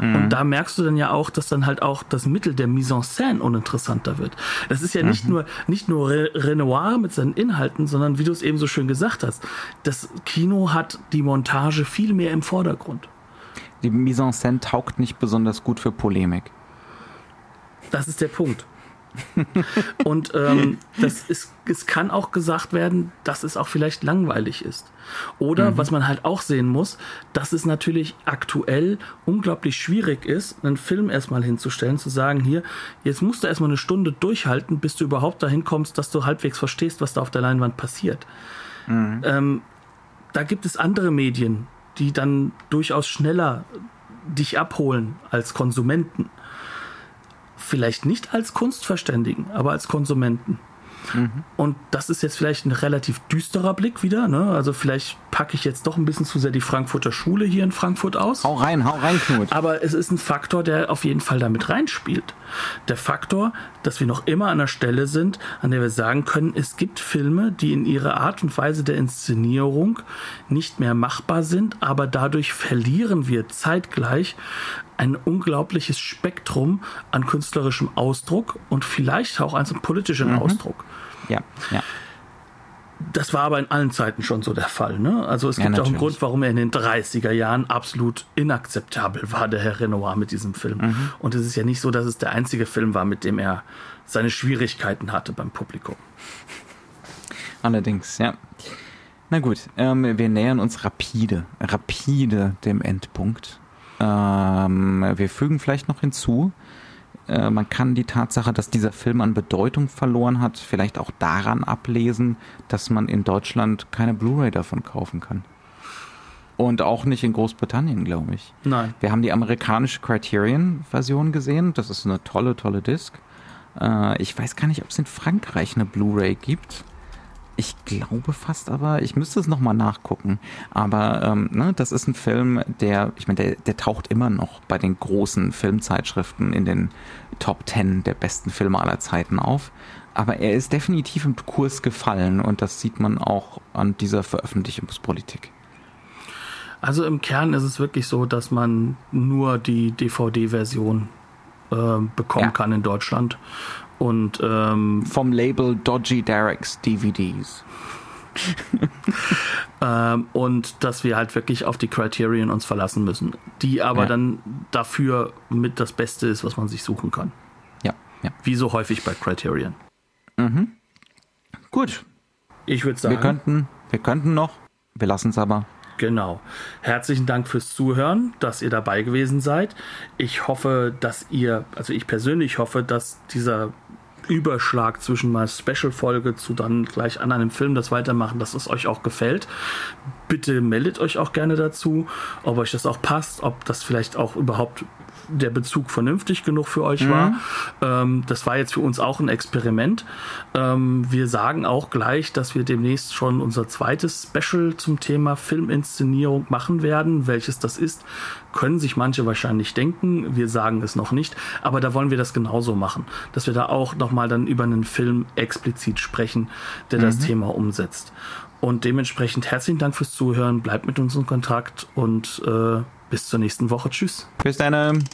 Speaker 2: Mhm. Und da merkst du dann ja auch, dass dann halt auch das Mittel der Mise en scène uninteressanter wird. Das ist ja nicht mhm. nur, nicht nur Re Renoir mit seinen Inhalten, sondern wie du es eben so schön gesagt hast, das Kino hat die Montage viel mehr im Vordergrund.
Speaker 1: Die Mise en scène taugt nicht besonders gut für Polemik.
Speaker 2: Das ist der Punkt. und ähm, das ist, es kann auch gesagt werden, dass es auch vielleicht langweilig ist. Oder mhm. was man halt auch sehen muss, dass es natürlich aktuell unglaublich schwierig ist, einen Film erstmal hinzustellen, zu sagen, hier, jetzt musst du erstmal eine Stunde durchhalten, bis du überhaupt dahin kommst, dass du halbwegs verstehst, was da auf der Leinwand passiert. Mhm. Ähm, da gibt es andere Medien, die dann durchaus schneller dich abholen als Konsumenten vielleicht nicht als Kunstverständigen, aber als Konsumenten. Mhm. Und das ist jetzt vielleicht ein relativ düsterer Blick wieder. Ne? Also vielleicht packe ich jetzt doch ein bisschen zu sehr die Frankfurter Schule hier in Frankfurt aus.
Speaker 1: Hau rein, hau rein, Knut.
Speaker 2: Aber es ist ein Faktor, der auf jeden Fall damit reinspielt. Der Faktor, dass wir noch immer an der Stelle sind, an der wir sagen können, es gibt Filme, die in ihrer Art und Weise der Inszenierung nicht mehr machbar sind, aber dadurch verlieren wir zeitgleich ein unglaubliches Spektrum an künstlerischem Ausdruck und vielleicht auch an politischem mhm. Ausdruck.
Speaker 1: Ja, ja.
Speaker 2: Das war aber in allen Zeiten schon so der Fall. Ne? Also es gibt ja, auch einen Grund, warum er in den 30er Jahren absolut inakzeptabel war, der Herr Renoir mit diesem Film. Mhm. Und es ist ja nicht so, dass es der einzige Film war, mit dem er seine Schwierigkeiten hatte beim Publikum.
Speaker 1: Allerdings, ja. Na gut, ähm, wir nähern uns rapide, rapide dem Endpunkt. Ähm, wir fügen vielleicht noch hinzu, äh, man kann die Tatsache, dass dieser Film an Bedeutung verloren hat, vielleicht auch daran ablesen, dass man in Deutschland keine Blu-ray davon kaufen kann. Und auch nicht in Großbritannien, glaube ich.
Speaker 2: Nein.
Speaker 1: Wir haben die amerikanische Criterion-Version gesehen. Das ist eine tolle, tolle Disc. Äh, ich weiß gar nicht, ob es in Frankreich eine Blu-ray gibt. Ich glaube fast aber, ich müsste es nochmal nachgucken. Aber ähm, ne, das ist ein Film, der, ich meine, der, der taucht immer noch bei den großen Filmzeitschriften in den Top Ten der besten Filme aller Zeiten auf. Aber er ist definitiv im Kurs gefallen und das sieht man auch an dieser Veröffentlichungspolitik.
Speaker 2: Also im Kern ist es wirklich so, dass man nur die DVD-Version äh, bekommen ja. kann in Deutschland und ähm,
Speaker 1: vom Label Dodgy Derek's DVDs.
Speaker 2: ähm, und dass wir halt wirklich auf die Criterion uns verlassen müssen, die aber ja. dann dafür mit das Beste ist, was man sich suchen kann.
Speaker 1: Ja, ja.
Speaker 2: Wie so häufig bei Criterion.
Speaker 1: Mhm. Gut.
Speaker 2: Ich würde sagen.
Speaker 1: Wir könnten, wir könnten noch, wir lassen es aber.
Speaker 2: Genau. Herzlichen Dank fürs Zuhören, dass ihr dabei gewesen seid. Ich hoffe, dass ihr, also ich persönlich hoffe, dass dieser Überschlag zwischen mal Special-Folge zu dann gleich an einem Film das weitermachen, dass es euch auch gefällt. Bitte meldet euch auch gerne dazu, ob euch das auch passt, ob das vielleicht auch überhaupt der Bezug vernünftig genug für euch mhm. war. Ähm, das war jetzt für uns auch ein Experiment. Ähm, wir sagen auch gleich, dass wir demnächst schon unser zweites Special zum Thema Filminszenierung machen werden. Welches das ist, können sich manche wahrscheinlich denken. Wir sagen es noch nicht, aber da wollen wir das genauso machen, dass wir da auch nochmal dann über einen Film explizit sprechen, der mhm. das Thema umsetzt. Und dementsprechend herzlichen Dank fürs Zuhören. Bleibt mit uns in Kontakt und äh, bis zur nächsten Woche. Tschüss.
Speaker 1: Bis dann.